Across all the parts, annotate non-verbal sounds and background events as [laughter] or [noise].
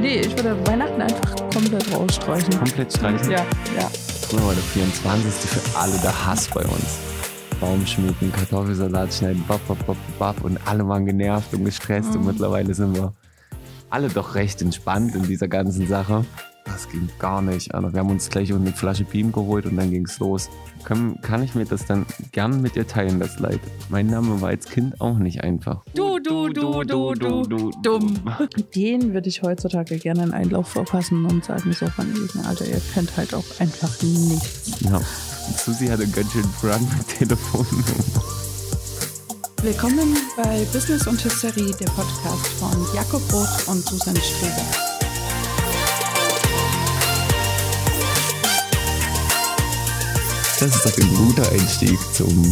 Nee, ich würde Weihnachten einfach komplett rausstreichen. Komplett streichen? Ja, ja. Früher war der 24. für alle der Hass bei uns. Baum schmücken, Kartoffelsalat schneiden, bap, bap, bap, bap, und alle waren genervt und gestresst und Mhm. mittlerweile sind wir alle doch recht entspannt in dieser ganzen Sache. Das ging gar nicht. Also wir haben uns gleich eine Flasche Beam geholt und dann ging's los. Kann, kann ich mir das dann gern mit dir teilen, das Leid? Mein Name war als Kind auch nicht einfach. Du, du, du, du, du, du, dumm. Den würde ich heutzutage gerne einen Einlauf verpassen und sagen so von wegen, Alter, ihr könnt halt auch einfach nichts. Ja. Susi hatte ganz schön Run mit Telefon. Willkommen bei Business und Hysterie, der Podcast von Jakob Roth und Susan Streber. Das ist doch ein guter Einstieg zum.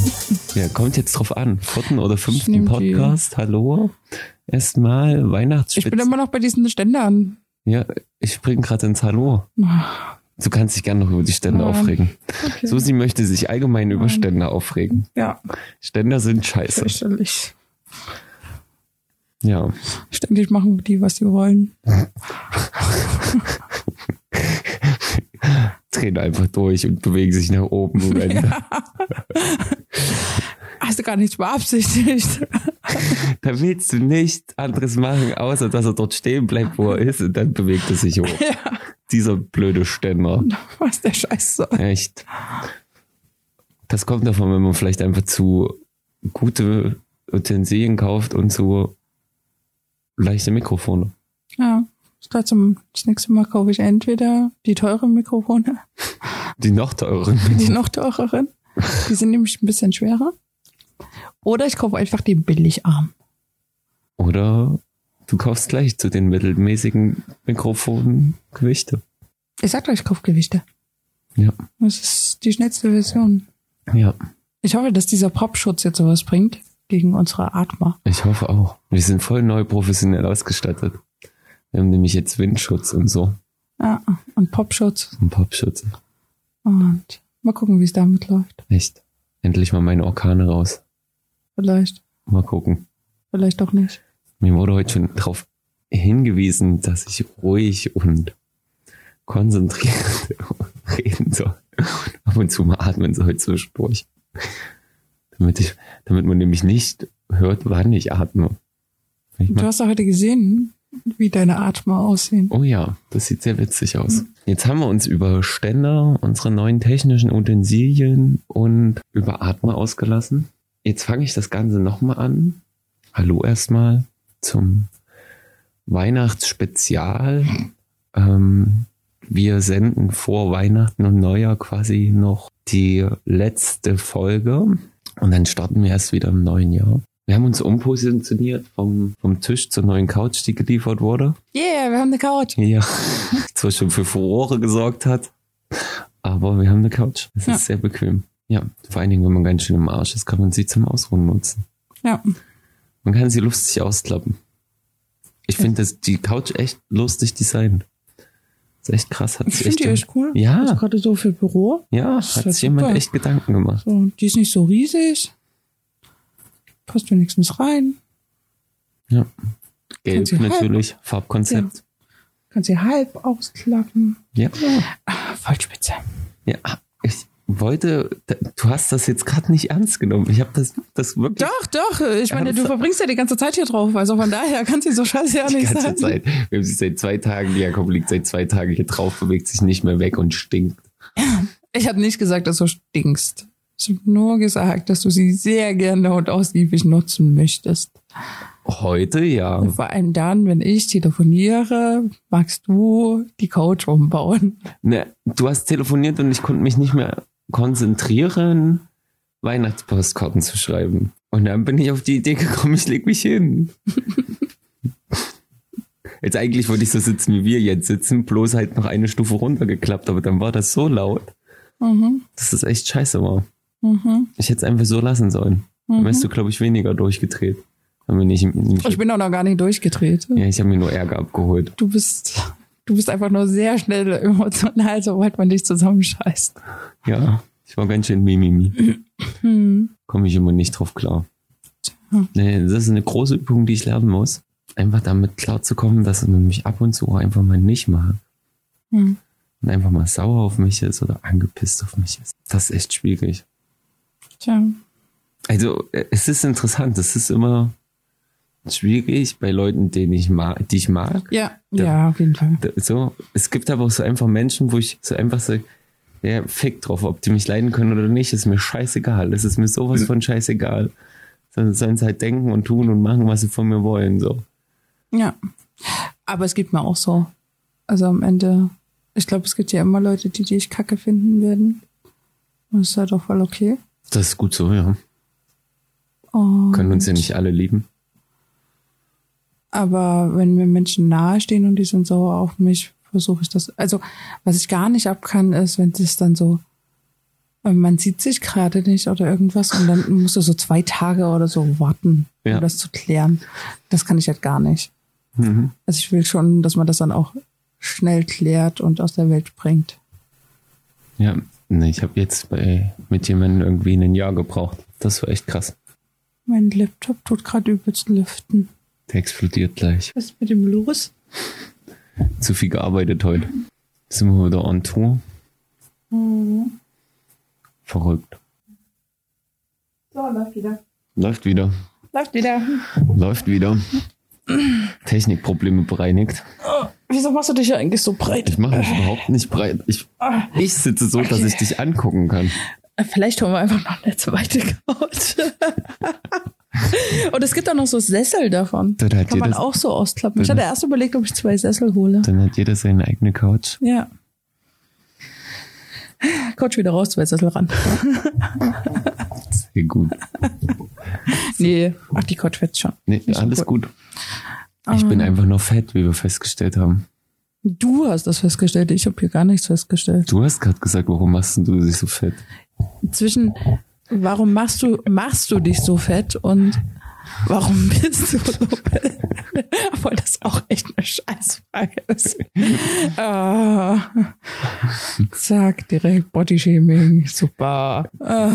Ja, kommt jetzt drauf an. Vierten oder fünften. Podcast. Hallo. Erstmal Ich Weihnachtsspitze. bin immer noch bei diesen Ständern. ja, ich spring gerade ins Hallo. Du kannst dich gerne noch über die Stände Nein. aufregen. Okay. Susi möchte sich allgemein über Nein. Ständer aufregen. Ja, Ständer sind scheiße. fürchterlich. Ja. Ständig machen die, was sie wollen. [laughs] Drehen einfach durch und bewegen sich nach oben. [laughs] Dann, Hast du gar nichts beabsichtigt. [laughs] Da willst du nichts anderes machen, außer dass er dort stehen bleibt, wo er ist, und dann bewegt er sich hoch. [laughs] ja, Dieser blöde Ständer. was der Scheiß soll. Echt. Das kommt davon, wenn man vielleicht einfach zu gute Utensilien kauft und zu leichte Mikrofone. Ja, das nächste Mal kaufe ich entweder die teuren Mikrofone, Die noch teureren. die noch teureren. Die sind nämlich ein bisschen schwerer. Oder ich kaufe einfach die Billigarm. Oder du kaufst gleich zu den mittelmäßigen Mikrofonen Gewichte. Ich sag euch, ich kaufe Gewichte. Ja. Das ist die schnellste Version. Ja, Ich hoffe, dass dieser Popschutz jetzt sowas bringt gegen unsere Atmer. ich hoffe auch. Wir sind voll neu professionell ausgestattet. Wir haben nämlich jetzt Windschutz und so. Ja, und Popschutz. Und Popschutz. Und mal gucken, wie es damit läuft. Echt. Endlich mal meine Orkane raus. Vielleicht, Mal gucken. vielleicht auch nicht. Mir wurde heute schon darauf hingewiesen, dass ich ruhig und konzentriert [laughs] reden soll. Ab und zu mal atmen soll zwischendurch. Damit ich, damit man nämlich nicht hört, wann ich atme. Ich Du hast doch heute gesehen, wie deine Atmer aussehen. oh ja, das sieht sehr witzig aus. Jetzt haben wir uns über Ständer, unsere neuen technischen Utensilien und über Atmer ausgelassen. Jetzt fange ich das Ganze nochmal an. Hallo erstmal zum Weihnachtsspezial. Ähm, wir senden vor Weihnachten und Neujahr quasi noch die letzte Folge und dann starten wir erst wieder im neuen Jahr. Wir haben uns umpositioniert vom, vom Tisch zur neuen Couch, die geliefert wurde. Yeah, wir haben eine Couch. Ja, [laughs] zwar schon für Furore gesorgt hat, aber wir haben eine Couch. Das Ja. ist sehr bequem. Ja, vor allen Dingen, wenn man ganz schön im Arsch ist, kann man sie zum Ausruhen nutzen. Ja, Man kann sie lustig ausklappen. Ich finde die Couch echt lustig designt. ist echt krass. Hat ich sich finde die echt, cool. Ja. Gerade so für Büro. ja, hat halt sich jemand echt Gedanken gemacht. So, die ist nicht so riesig. Passt wenigstens rein. Ja. Gelb sie halb- natürlich, Farbkonzept. Kannst sie halb ausklappen. Ja. Ah, voll spitze. Ja. Ich wollte, du hast das jetzt gerade nicht ernst genommen. Ich habe das, das wirklich Doch, doch. Ich meine, du verbringst ja die ganze Zeit hier drauf. Also von daher kann sie so scheiße ja die nicht ganze sein. Zeit. Wir haben sie seit zwei Tagen, die Jakob liegt seit zwei Tagen hier drauf, bewegt sich nicht mehr weg und stinkt. Ich habe nicht gesagt, dass du stinkst. Ich habe nur gesagt, dass du sie sehr gerne und ausgiebig nutzen möchtest. Heute ja. Und vor allem dann, wenn ich telefoniere, magst du die Couch umbauen. Ne, du hast telefoniert und ich konnte mich nicht mehr konzentrieren, Weihnachtspostkarten zu schreiben. Und dann bin ich auf die Idee gekommen, ich leg mich hin. [laughs] Jetzt eigentlich wollte ich so sitzen, wie wir jetzt sitzen, bloß halt noch eine Stufe runtergeklappt, aber dann war das so laut, Mhm, dass das echt scheiße war. Mhm, Ich hätte es einfach so lassen sollen. Dann mhm. wärst du, glaube ich, weniger durchgedreht. Haben wir nicht, nicht Ich bin auch noch gar nicht durchgedreht. ja, ich habe mir nur Ärger abgeholt. Du bist, du bist einfach nur sehr schnell emotional, sobald man dich zusammenscheißt. Ja, ich war ganz schön mimimi. Hm. Komme ich immer nicht drauf klar. Nee, das ist eine große Übung, die ich lernen muss. einfach damit klarzukommen, dass man mich ab und zu einfach mal nicht mag. Hm. Und einfach mal sauer auf mich ist oder angepisst auf mich ist. Das ist echt schwierig. Tja. Also, äh, es ist interessant. Es ist immer schwierig bei Leuten, denen ich mag, die ich mag. Ja, ja, auf jeden Fall. Da- So, es gibt aber auch so einfach Menschen, wo ich so einfach so, ja, fick drauf, ob die mich leiden können oder nicht, ist mir scheißegal. Es ist mir sowas von scheißegal. Sondern sollen sie halt denken und tun und machen, was sie von mir wollen, so. Ja. Aber es gibt mir auch so. Also am Ende, ich glaube, es gibt ja immer Leute, die dich kacke finden werden. Und das ist halt auch voll okay. Das ist gut so, ja. Und, Können uns ja nicht alle lieben. Aber wenn mir Menschen nahestehen und die sind sauer auf mich, versuche ich das. Also, was ich gar nicht ab kann, ist, wenn es dann so, äh, man sieht sich gerade nicht oder irgendwas und dann musst du so zwei Tage oder so warten, Ja. um das zu klären. Das kann ich halt gar nicht. Mhm. Also ich will schon, dass man das dann auch schnell klärt und aus der Welt bringt. Ja, nee, ich habe jetzt bei, mit jemandem irgendwie ein Jahr gebraucht. Das war echt krass. Mein Laptop tut gerade übelst lüften. Der explodiert gleich. Was ist mit dem los? Zu viel gearbeitet heute. Sind wir wieder on Tour. Verrückt. So, läuft wieder. Läuft wieder. Läuft wieder. Läuft wieder. Technikprobleme bereinigt. Wieso machst du dich ja eigentlich so breit? Ich mache mich überhaupt nicht breit. Ich, ich sitze so, dass ich dich angucken kann. Vielleicht holen wir einfach noch eine zweite Couch. Und es gibt auch noch so Sessel davon. Dann hat Kann man auch so ausklappen. Ich hatte erst überlegt, ob ich zwei Sessel hole. Dann hat jeder seine eigene Couch. Ja. Couch wieder raus, zwei Sessel ran. Sehr gut. Nee, ach, die Couch fetzt schon. Nee, alles cool. gut. Ich bin einfach nur fett, wie wir festgestellt haben. Du hast das festgestellt, ich habe hier gar nichts festgestellt. Du hast gerade gesagt, warum machst du dich so fett? Zwischen warum machst du, machst du dich so fett und warum [laughs] bist du so fett? [laughs] Obwohl das auch echt eine Scheißfrage ist. [laughs] Ah. Zack, direkt Bodyshaming, super. Ah.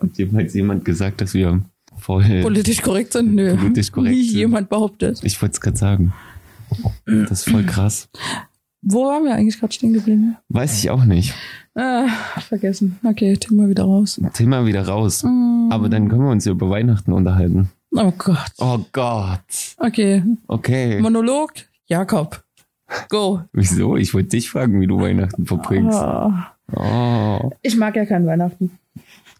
Hat jemals jemand gesagt, dass wir voll... Politisch korrekt sind? Nö. Politisch korrekt Nie sind. jemand behauptet. Ich wollte es gerade sagen. Das ist voll krass. Wo waren wir eigentlich gerade stehen geblieben? Weiß ich auch nicht. Ah, vergessen. Okay, Thema wieder raus. Thema wieder raus. Mm. Aber dann können wir uns ja über Weihnachten unterhalten. Oh Gott. Oh Gott. Okay. Okay. Monolog, Jakob. Go. Wieso? Ich wollte dich fragen, wie du Weihnachten verbringst. Ah. Oh. Ich mag ja kein Weihnachten.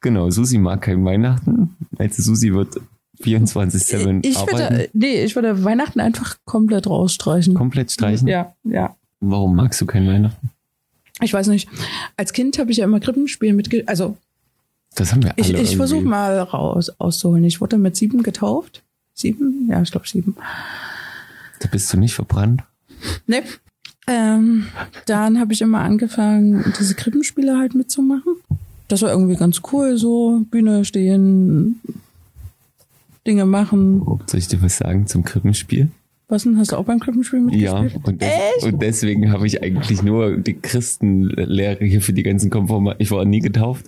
Genau, Susi mag kein Weihnachten. Also Susi wird 24-7 Ich arbeiten. würde, nee, ich würde Weihnachten einfach komplett rausstreichen. Komplett streichen. Ja, ja. Warum magst du kein Weihnachten? Ich weiß nicht. Als Kind habe ich ja immer Krippenspielen mitge... Also, Das haben wir alle ich, ich versuche mal raus auszuholen. Ich wurde mit sieben getauft. Sieben? Ja, ich glaube sieben. Da bist du nicht verbrannt. Ne. Ähm, dann habe ich immer angefangen, diese Krippenspiele halt mitzumachen. Das war irgendwie ganz cool, so Bühne stehen, Dinge machen. Soll ich dir was sagen zum Krippenspiel? Was denn? Hast du auch beim Krippenspiel Ja, mitgespielt? und, des Echt? und deswegen habe ich eigentlich nur die Christenlehre hier für die ganzen Konforma. Ich war nie getauft,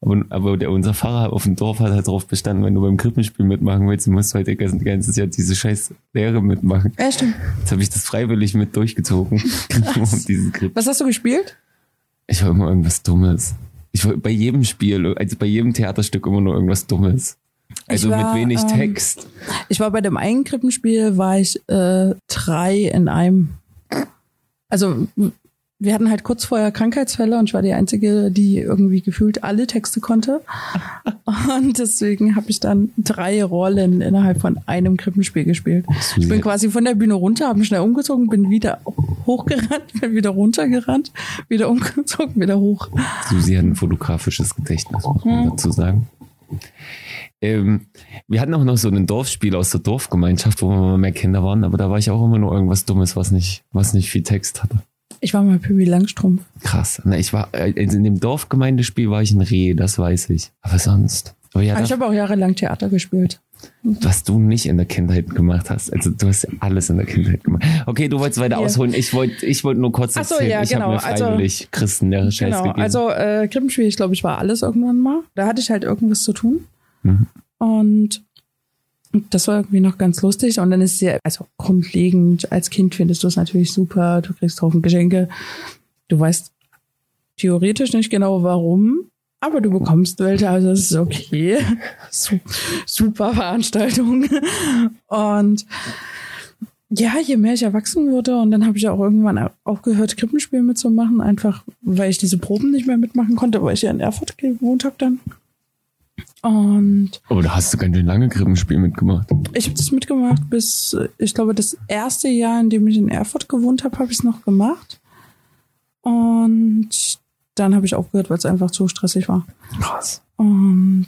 aber, aber der, unser Pfarrer auf dem Dorf hat halt darauf bestanden, wenn du beim Krippenspiel mitmachen willst, musst du halt die ganze- ganzes Jahr diese scheiß Lehre mitmachen. Ja, stimmt. Jetzt habe ich das freiwillig mit durchgezogen. [laughs] um. Was hast du gespielt? Ich war immer irgendwas Dummes. Ich war bei jedem Spiel, also bei jedem Theaterstück immer nur irgendwas Dummes. Also war, mit wenig ähm, Text. Ich war bei dem einen Krippenspiel, war ich äh, drei in einem. Also wir hatten halt kurz vorher Krankheitsfälle und ich war die Einzige, die irgendwie gefühlt alle Texte konnte. [laughs] Und deswegen habe ich dann drei Rollen innerhalb von einem Krippenspiel gespielt. Ich bin quasi von der Bühne runter, habe mich schnell umgezogen, bin wieder hochgerannt, [laughs] bin wieder runtergerannt, wieder umgezogen, wieder hoch. Susi hat ein fotografisches Gedächtnis, muss man Mhm. dazu sagen. Ähm, wir hatten auch noch so ein Dorfspiel aus der Dorfgemeinschaft, wo wir mal mehr Kinder waren, aber da war ich auch immer nur irgendwas Dummes, was nicht, was nicht viel Text hatte. Ich war mal Pippi Langstrumpf. Krass. Na, ich war, äh, also in dem Dorfgemeindespiel war ich ein Reh, das weiß ich. Aber sonst. Aber ja, Aber ich das, habe auch jahrelang Theater gespielt. was du nicht in der Kindheit gemacht hast. Also du hast ja alles in der Kindheit gemacht. Okay, du wolltest weiter Ja. ausholen. Ich wollte ich wollte nur kurz Ach so, erzählen. ja, ich genau. habe mir Also- freiwillig Christenlehre Scheiß Genau, gegeben. also äh, Krippenspiel, ich glaube, ich war alles irgendwann mal. Da hatte ich halt irgendwas zu tun. Mhm. Und Das war irgendwie noch ganz lustig. Und dann ist ja, also grundlegend, als Kind findest du es natürlich super, du kriegst Haufen Geschenke. Du weißt theoretisch nicht genau warum, aber du bekommst welche, also das ist okay. [laughs] Super Veranstaltung. Und ja, je mehr ich erwachsen wurde und dann habe ich auch irgendwann aufgehört, Krippenspiel mitzumachen, einfach weil ich diese Proben nicht mehr mitmachen konnte, weil ich ja in Erfurt gewohnt habe dann. Und Aber da hast du ganz schön lange Krippenspiel mitgemacht. ich habe das mitgemacht bis, ich glaube, das erste Jahr, in dem ich in Erfurt gewohnt habe, habe ich es noch gemacht. Und dann habe ich aufgehört, weil es einfach zu stressig war. Krass. Und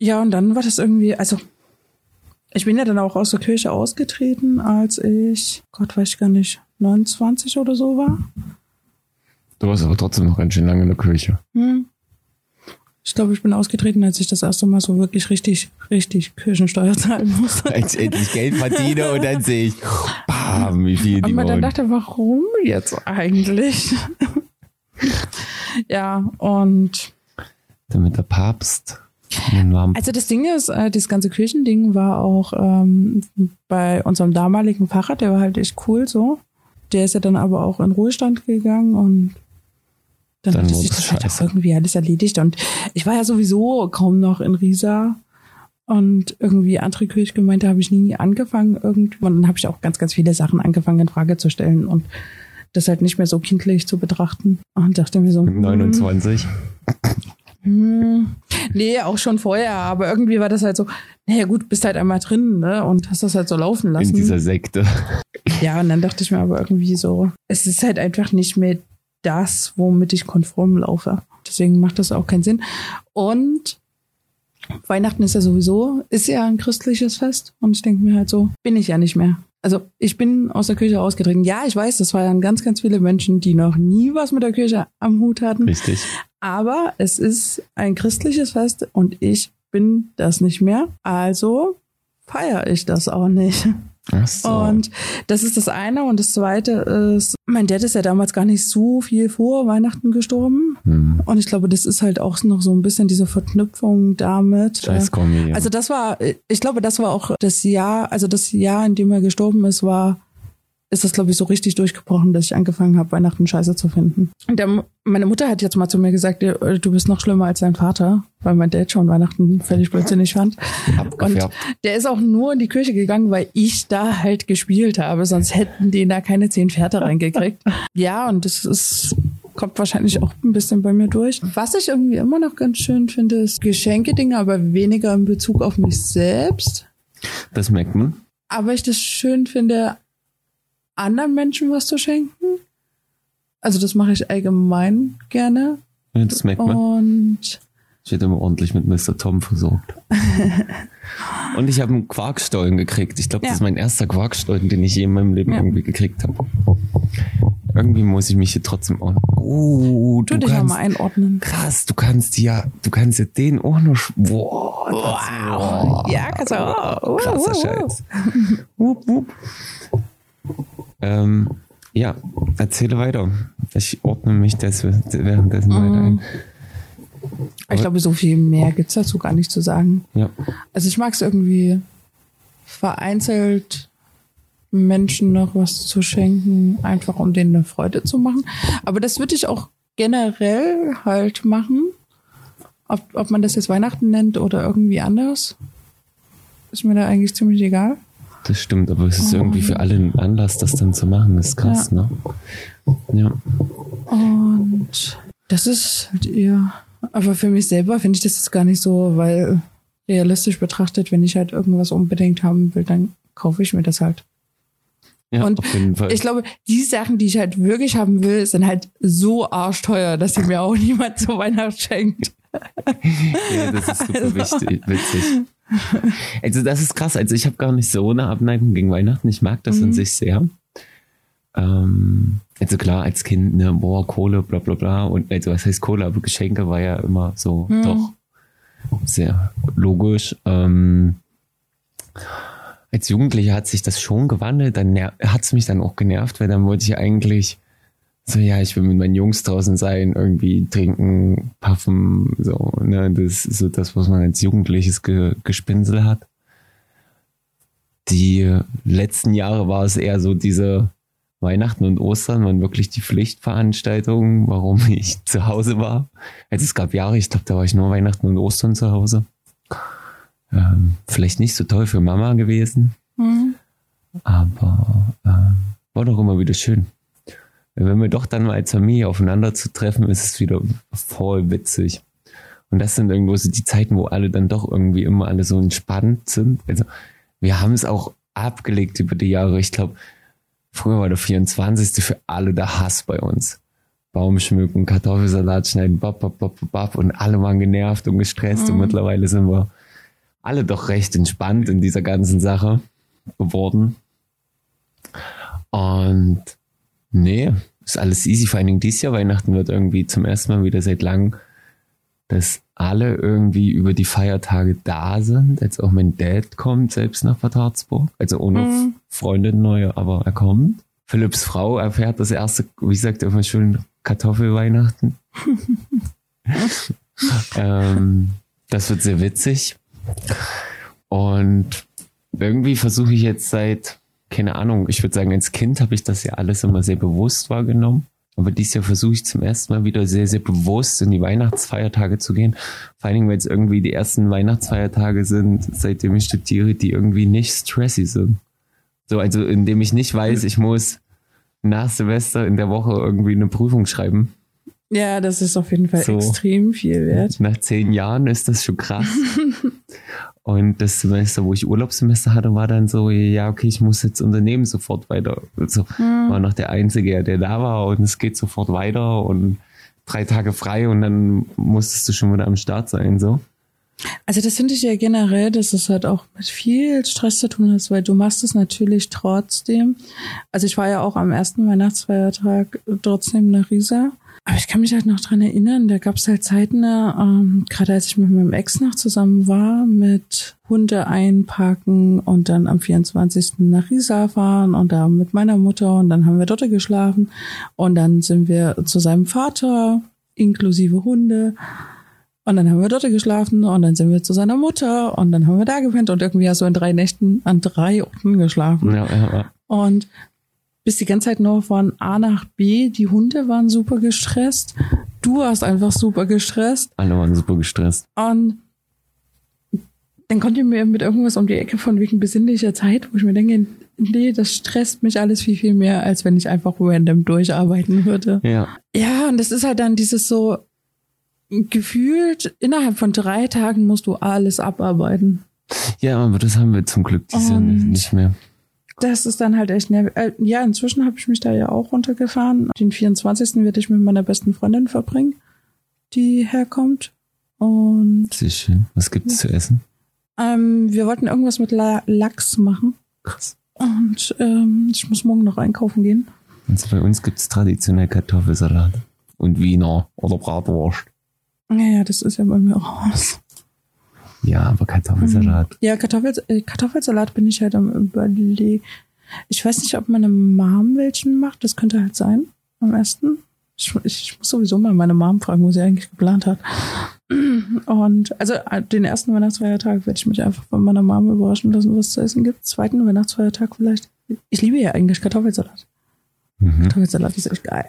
ja, und dann war das irgendwie, also ich bin ja dann auch aus der Kirche ausgetreten, als ich, Gott weiß ich gar nicht, 29 oder so war. Du warst aber trotzdem noch ganz schön lange in der Kirche. Hm. Ich glaube, ich bin ausgetreten, als ich das erste Mal so wirklich richtig, richtig Kirchensteuer zahlen musste. [laughs] Als ich endlich Geld verdiene und dann sehe ich, bam, wie viel die man dann dachte, warum jetzt eigentlich? [laughs] ja, und Damit der Papst Also das Ding ist, äh, dieses ganze Kirchending war auch ähm, bei unserem damaligen Pfarrer, der war halt echt cool so. Der ist ja dann aber auch in Ruhestand gegangen und dann, Dann hat sich das halt irgendwie alles erledigt. Und ich war ja sowieso kaum noch in Riesa. Und irgendwie andere Kirchgemeinde habe ich nie angefangen irgendwann. Und dann habe ich auch ganz, ganz viele Sachen angefangen in Frage zu stellen und das halt nicht mehr so kindlich zu betrachten. Und dachte mir so, mit hm, 29. hm, nee, auch schon vorher, aber irgendwie war das halt so, naja gut, bist halt einmal drin, ne? Und hast das halt so laufen lassen. In dieser Sekte. ja, und dann dachte ich mir aber irgendwie so, es ist halt einfach nicht mehr das, womit ich konform laufe. Deswegen macht das auch keinen Sinn. Und Weihnachten ist ja sowieso, ist ja ein christliches Fest. Und ich denke mir halt so, bin ich ja nicht mehr. Also ich bin aus der Kirche ausgetreten. Ja, ich weiß, das waren ganz, ganz viele Menschen, die noch nie was mit der Kirche am Hut hatten. Richtig. Aber es ist ein christliches Fest und ich bin das nicht mehr. Also feiere ich das auch nicht. So. Und das ist das eine. Und das zweite ist, mein Dad ist ja damals gar nicht so viel vor Weihnachten gestorben. hm. Und ich glaube, das ist halt auch noch so ein bisschen diese Verknüpfung damit. Scheiß Kombi. ja. Also das war, ich glaube, das war auch das Jahr, also das Jahr, in dem er gestorben ist, war, ist das, glaube ich, so richtig durchgebrochen, dass ich angefangen habe, Weihnachten scheiße zu finden. Und der, meine Mutter hat jetzt mal zu mir gesagt, äh, du bist noch schlimmer als dein Vater, weil mein Dad schon Weihnachten völlig blödsinnig fand. [laughs] Und Abgefärbt. der ist auch nur in die Kirche gegangen, weil ich da halt gespielt habe, sonst hätten die da keine zehn Pferde reingekriegt. [laughs] ja, und das ist kommt wahrscheinlich auch ein bisschen bei mir durch. Was ich irgendwie immer noch ganz schön finde, ist Geschenke-Dinge, aber weniger in Bezug auf mich selbst. Das merkt man. Aber ich das schön finde, anderen Menschen was zu schenken. Also das mache ich allgemein gerne. Ja, das merkt man. Und Ich werde immer ordentlich mit Mr. Tom versorgt. [laughs] Und ich habe einen Quarkstollen gekriegt. Ich glaube, Ja. das ist mein erster Quarkstollen, den ich je in meinem Leben Ja. irgendwie gekriegt habe. Irgendwie muss ich mich hier trotzdem auch. Oh, tu du dich kannst. nochmal einordnen. Krass, du kannst ja, du kannst ja den auch noch. Boah, das, Wow. Ja, kannst du auch. Oh, krasser Wow, wow, Scheiß. Wup, wup. Ähm, ja, erzähle weiter. Ich ordne mich des, währenddessen weiter ein. Mhm. Ich glaube, so viel mehr gibt's dazu gar nicht zu sagen. Ja. Also ich mag es irgendwie vereinzelt Menschen noch was zu schenken, einfach um denen eine Freude zu machen. Aber das würde ich auch generell halt machen. Ob, ob man das jetzt Weihnachten nennt oder irgendwie anders, ist mir da eigentlich ziemlich egal. Das stimmt, aber es ist Oh. irgendwie für alle ein Anlass, das dann zu machen. Das ist krass, ne? Ja. Und das ist halt eher. Aber für mich selber finde ich das jetzt gar nicht so, weil realistisch betrachtet, wenn ich halt irgendwas unbedingt haben will, dann kaufe ich mir das halt. Ja, Und auf jeden Fall. Ich glaube, die Sachen, die ich halt wirklich haben will, sind halt so arschteuer, dass sie mir auch [laughs] niemand zu Weihnachten schenkt. Ja, das ist super wichtig, witzig. Also das ist krass. Also ich habe gar nicht so eine Abneigung gegen Weihnachten. Ich mag das Mhm. an sich sehr. Ähm, also klar, als Kind, ne, boah, Kohle, bla bla bla. Und also was heißt Kohle, aber Geschenke war ja immer so Mhm. doch sehr logisch. Ähm, als Jugendlicher hat sich das schon gewandelt, dann hat es mich dann auch genervt, weil dann wollte ich eigentlich so, ja, ich will mit meinen Jungs draußen sein, irgendwie trinken, puffen, so, ne, das ist so das, was man als Jugendliches Ge Gespinsel hat. die letzten Jahre war es eher so diese Weihnachten und Ostern waren wirklich die Pflichtveranstaltungen, warum [laughs] ich zu Hause war. Also es gab Jahre, ich glaube, da war ich nur Weihnachten und Ostern zu Hause. Ähm, vielleicht nicht so toll für Mama gewesen, Mhm. aber ähm, war doch immer wieder schön. Wenn wir doch dann mal als Familie aufeinander zu treffen, ist es wieder voll witzig. Und das sind irgendwo so die Zeiten, wo alle dann doch irgendwie immer alle so entspannt sind. Also wir haben es auch abgelegt über die Jahre. Ich glaube, früher war der 24. für alle der Hass bei uns. Baum schmücken, Kartoffelsalat schneiden, bap, bap, bap, bap, und alle waren genervt und gestresst und Mhm. mittlerweile sind wir alle doch recht entspannt in dieser ganzen Sache geworden. Und nee, ist alles easy. Vor allen Dingen dieses Jahr Weihnachten wird irgendwie zum ersten Mal wieder seit langem, dass alle irgendwie über die Feiertage da sind. Jetzt auch mein Dad kommt selbst nach Bad Harzburg. Also ohne Mhm. Freundin neue, aber er kommt. Philipps Frau erfährt das erste, wie sagt er immer schön, Kartoffelweihnachten. [laughs] ähm, das wird sehr witzig. Und irgendwie versuche ich jetzt seit, keine Ahnung, ich würde sagen, als Kind habe ich das ja alles immer sehr bewusst wahrgenommen. Aber dieses Jahr versuche ich zum ersten Mal wieder sehr, sehr bewusst in die Weihnachtsfeiertage zu gehen. Vor allen Dingen, weil es irgendwie die ersten Weihnachtsfeiertage sind, seitdem ich studiere, die irgendwie nicht stressy sind. So, also indem ich nicht weiß, ich muss nach Silvester in der Woche irgendwie eine Prüfung schreiben. Ja, das ist auf jeden Fall So. extrem viel wert. Nach zehn Jahren ist das schon krass. [laughs] Und das Semester, wo ich Urlaubssemester hatte, war dann so, ja, okay, ich muss jetzt Unternehmen sofort weiter. Also war noch der Einzige, der da war und es geht sofort weiter und drei Tage frei und dann musstest du schon wieder am Start sein, so. Also das finde ich ja generell, dass es halt auch mit viel Stress zu tun hat, weil du machst es natürlich trotzdem. Also ich war ja auch am ersten Weihnachtsfeiertag trotzdem nach Riesa. Aber ich kann mich halt noch dran erinnern, da gab es halt Zeiten, ähm, gerade als ich mit meinem Ex noch zusammen war, mit Hunde einpacken und dann am 24. nach Riesa fahren und da mit meiner Mutter und dann haben wir dort geschlafen und dann sind wir zu seinem Vater inklusive Hunde und dann haben wir dort geschlafen und dann sind wir zu seiner Mutter und dann haben wir da gepennt und irgendwie hast du in drei Nächten an drei Orten geschlafen. Ja, ja, ja. Und bist die ganze Zeit nur von A nach B. Die Hunde waren super gestresst. Du warst einfach super gestresst. Alle waren super gestresst. Und dann kommt ihr mir mit irgendwas um die Ecke von wegen besinnlicher Zeit, wo ich mir denke, nee, das stresst mich alles viel, viel mehr, als wenn ich einfach random durcharbeiten würde. Ja. Ja, und das ist halt dann dieses so, gefühlt, innerhalb von drei Tagen musst du alles abarbeiten. Ja, aber das haben wir zum Glück dieses Jahr Und- nicht mehr. Das ist dann halt echt nervig. Äh, ja, inzwischen habe ich mich da ja auch runtergefahren. Den 24. werde ich mit meiner besten Freundin verbringen, die herkommt. Und Sehr schön. Was gibt's zu essen? ähm, wir wollten irgendwas mit La Lachs machen. Krass. Und ähm, ich muss morgen noch einkaufen gehen. Also bei uns gibt's traditionell Kartoffelsalat und Wiener oder Bratwurst. Naja, das ist ja bei mir raus. Ja, aber Kartoffelsalat. Ja, Kartoffel, äh, Kartoffelsalat bin ich halt am überlegen. Ich weiß nicht, ob meine Mom welchen macht. Das könnte halt sein am ersten. Ich, ich, ich muss sowieso mal meine Mom fragen, wo sie eigentlich geplant hat. Und also äh, den ersten Weihnachtsfeiertag werde ich mich einfach von meiner Mom überraschen lassen, was es zu essen gibt. Zweiten Weihnachtsfeiertag vielleicht. Ich liebe ja eigentlich Kartoffelsalat. Mhm. Kartoffelsalat ist echt geil.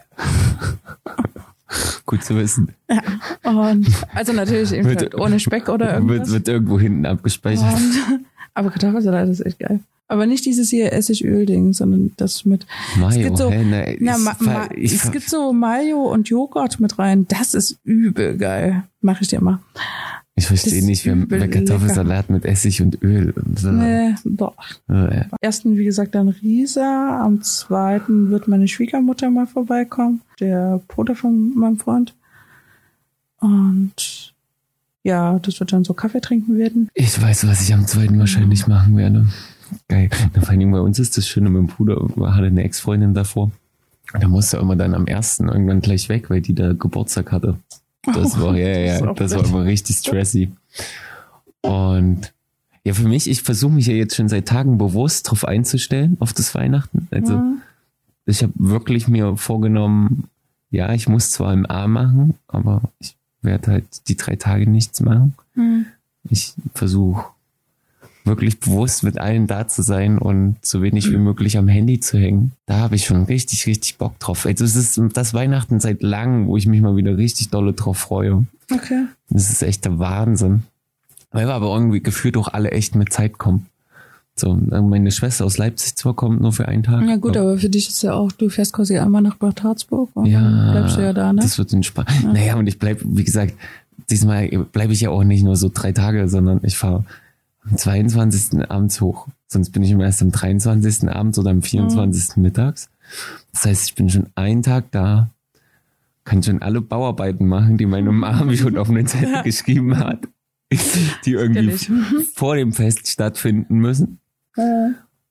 Gut zu wissen. Ja. Und also natürlich Wird- halt ohne Speck oder irgendwas. wird irgendwo hinten abgespeichert. Und, [laughs] aber Kartoffelsalat ist echt geil. Aber nicht dieses hier Essigöl-Ding, sondern das mit. Mayo, gibt so- hä? Na, Na, ma, ma, es gibt so Mayo und Joghurt mit rein. Das ist übel geil. Mach ich dir mal. Ich verstehe nicht, übel wer Kartoffelsalat mit Essig und Öl. Und so. Nee, doch. Äh, Am ersten, wie gesagt, dann Risa. Am zweiten wird meine Schwiegermutter mal vorbeikommen. Der Bruder von meinem Freund. Und ja, das wird dann so Kaffee trinken werden. Ich weiß, was ich am zweiten wahrscheinlich machen werde. Geil. Na, vor allen Dingen bei uns ist das Schöne, mein Bruder hatte eine Ex-Freundin davor. Da musste er immer dann am ersten irgendwann gleich weg, weil die da Geburtstag hatte. Das war, ja, ja, [laughs] Das ja, war immer richtig stressy. Und ja, für mich, ich versuche mich ja jetzt schon seit Tagen bewusst drauf einzustellen, auf das Weihnachten. Also Mhm. ich habe wirklich mir vorgenommen, ja, ich muss zwar im A machen, aber ich werde halt die drei Tage nichts machen. Mhm. Ich versuche wirklich bewusst mit allen da zu sein und so wenig wie möglich am Handy zu hängen. Da habe ich schon richtig, richtig Bock drauf. Also es ist das Weihnachten seit langem, wo ich mich mal wieder richtig dolle drauf freue. Okay. Das ist echt der Wahnsinn. Weil wir aber irgendwie gefühlt auch alle echt mit Zeit kommen. So, meine Schwester aus Leipzig zwar kommt nur für einen Tag. Ja gut, aber für dich ist ja auch, du fährst quasi einmal nach Bad Harzburg und ja, dann bleibst du ja da, ne? Das wird entspannt. Ja. Naja, und ich bleib, wie gesagt, diesmal bleibe ich ja auch nicht nur so drei Tage, sondern ich fahre am 22. abends hoch. Sonst bin ich immer erst am 23. abends oder am 24. Mhm. mittags. Das heißt, ich bin schon einen Tag da, kann schon alle Bauarbeiten machen, die meine Mama schon auf einen [laughs] Zettel geschrieben hat, die irgendwie vor dem Fest stattfinden müssen.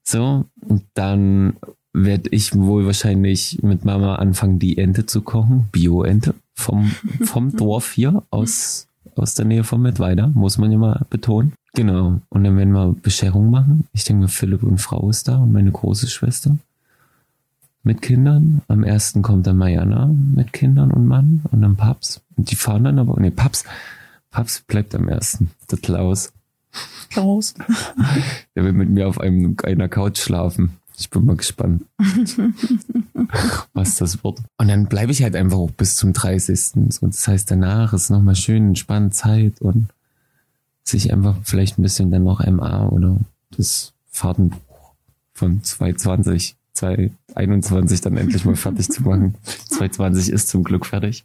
So, und dann werde ich wohl wahrscheinlich mit Mama anfangen, die Ente zu kochen. Bio-Ente vom, vom [laughs] Dorf hier aus, aus der Nähe von Mittweida, muss man ja mal betonen. Genau. Und dann werden wir Bescherung machen. Ich denke, Philipp und Frau ist da und meine große Schwester mit Kindern. Am ersten kommt dann Mariana mit Kindern und Mann und dann Paps. Und die fahren dann aber, nee, Paps, Paps bleibt am ersten. Der Klaus. Klaus. [laughs] Der will mit mir auf einem, einer Couch schlafen. Ich bin mal gespannt, [laughs] was das wird. Und dann bleibe ich halt einfach auch bis zum 30. So, das heißt, danach ist nochmal schön entspannt Zeit und sich einfach vielleicht ein bisschen dann noch MA oder das Fahrtenbuch von 220, 221 dann endlich mal fertig zu machen. [laughs] 220 ist zum Glück fertig.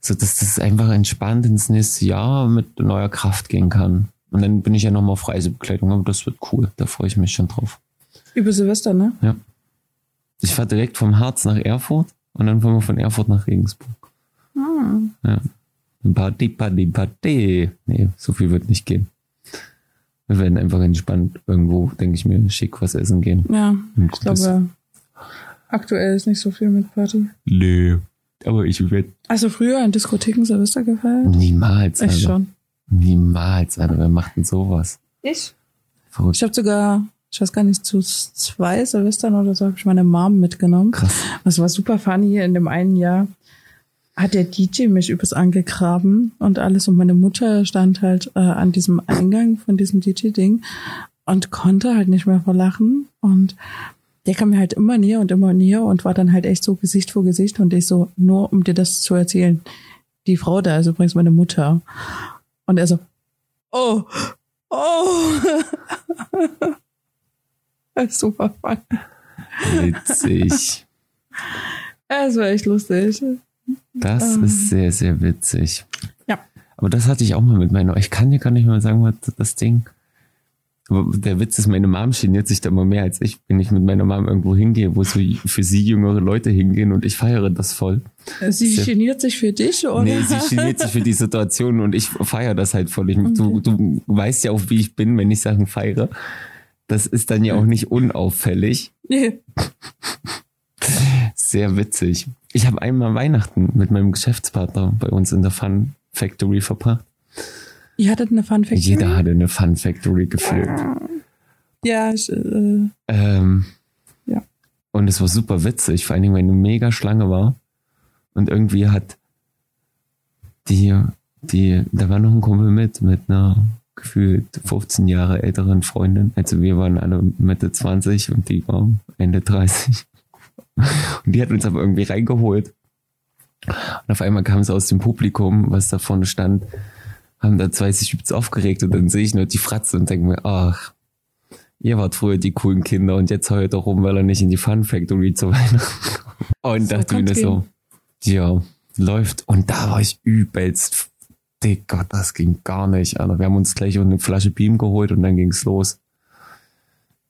So dass das einfach entspannt ins nächste Jahr mit neuer Kraft gehen kann. Und dann bin ich ja nochmal auf Reisebekleidung, aber das wird cool. Da freue ich mich schon drauf. Über Silvester, ne? Ja. Ich fahre direkt vom Harz nach Erfurt und dann fahren wir von Erfurt nach Regensburg. Ah. Ja. Party, Party, Party. Nee, so viel wird nicht gehen. Wir werden einfach entspannt irgendwo, denke ich mir, schick was essen gehen. Ja, ich glaube, aktuell ist nicht so viel mit Party. Nee, aber ich werde... Also früher in Diskotheken Silvester gefeiert? Niemals, Ich schon. Niemals, Alter. Wer macht denn sowas? Ich? Verrückt. Ich habe sogar, ich weiß gar nicht, zu zwei Silvestern oder so habe ich meine Mom mitgenommen. Krass. Das war super funny in dem einen Jahr hat der DJ mich übers angegraben und alles und meine Mutter stand halt äh, an diesem Eingang von diesem DJ-Ding und konnte halt nicht mehr vor Lachen und der kam mir halt immer näher und immer näher und war dann halt echt so Gesicht vor Gesicht und ich so, nur um dir das zu erzählen, die Frau da ist übrigens meine Mutter. Und er so, oh, oh. [laughs] Super fun. Witzig. [laughs] Es war echt lustig. Das ähm. ist sehr, sehr witzig. Ja. Aber das hatte ich auch mal mit meiner, ich kann dir gar nicht mal sagen, was das Ding. Aber der Witz ist, meine Mom geniert sich da immer mehr als ich, wenn ich mit meiner Mom irgendwo hingehe, wo so für sie jüngere Leute hingehen und ich feiere das voll. Sie ja, geniert sich für dich, oder? Nee, sie geniert sich für die Situation und ich feiere das halt voll. Ich, okay. du, du weißt ja auch, wie ich bin, wenn ich Sachen feiere. Das ist dann ja auch nicht unauffällig. Nee. [laughs] Sehr witzig. Ich habe einmal Weihnachten mit meinem Geschäftspartner bei uns in der Fun Factory verbracht. Ihr hattet eine Fun Factory? Jeder hatte eine Fun Factory gefühlt. Ja, ich, äh, ähm, ja. Und es war super witzig, vor allen Dingen, weil eine mega Schlange war. Und irgendwie hat die, die, da war noch ein Kumpel mit, mit einer gefühlt 15 Jahre älteren Freundin. Also wir waren alle Mitte 20 und die war Ende 30. Und die hat uns aber irgendwie reingeholt. Und auf einmal kam es aus dem Publikum, was da vorne stand, haben da zwei sich übelst aufgeregt und dann sehe ich nur die Fratze und denke mir, ach, ihr wart früher die coolen Kinder und jetzt heult doch rum, weil er nicht in die Fun Factory zu Weihnachten Und so dachte mir so, ja, läuft. Und da war ich übelst, Digga, das ging gar nicht, Alter. Wir haben uns gleich eine Flasche Beam geholt und dann ging's los.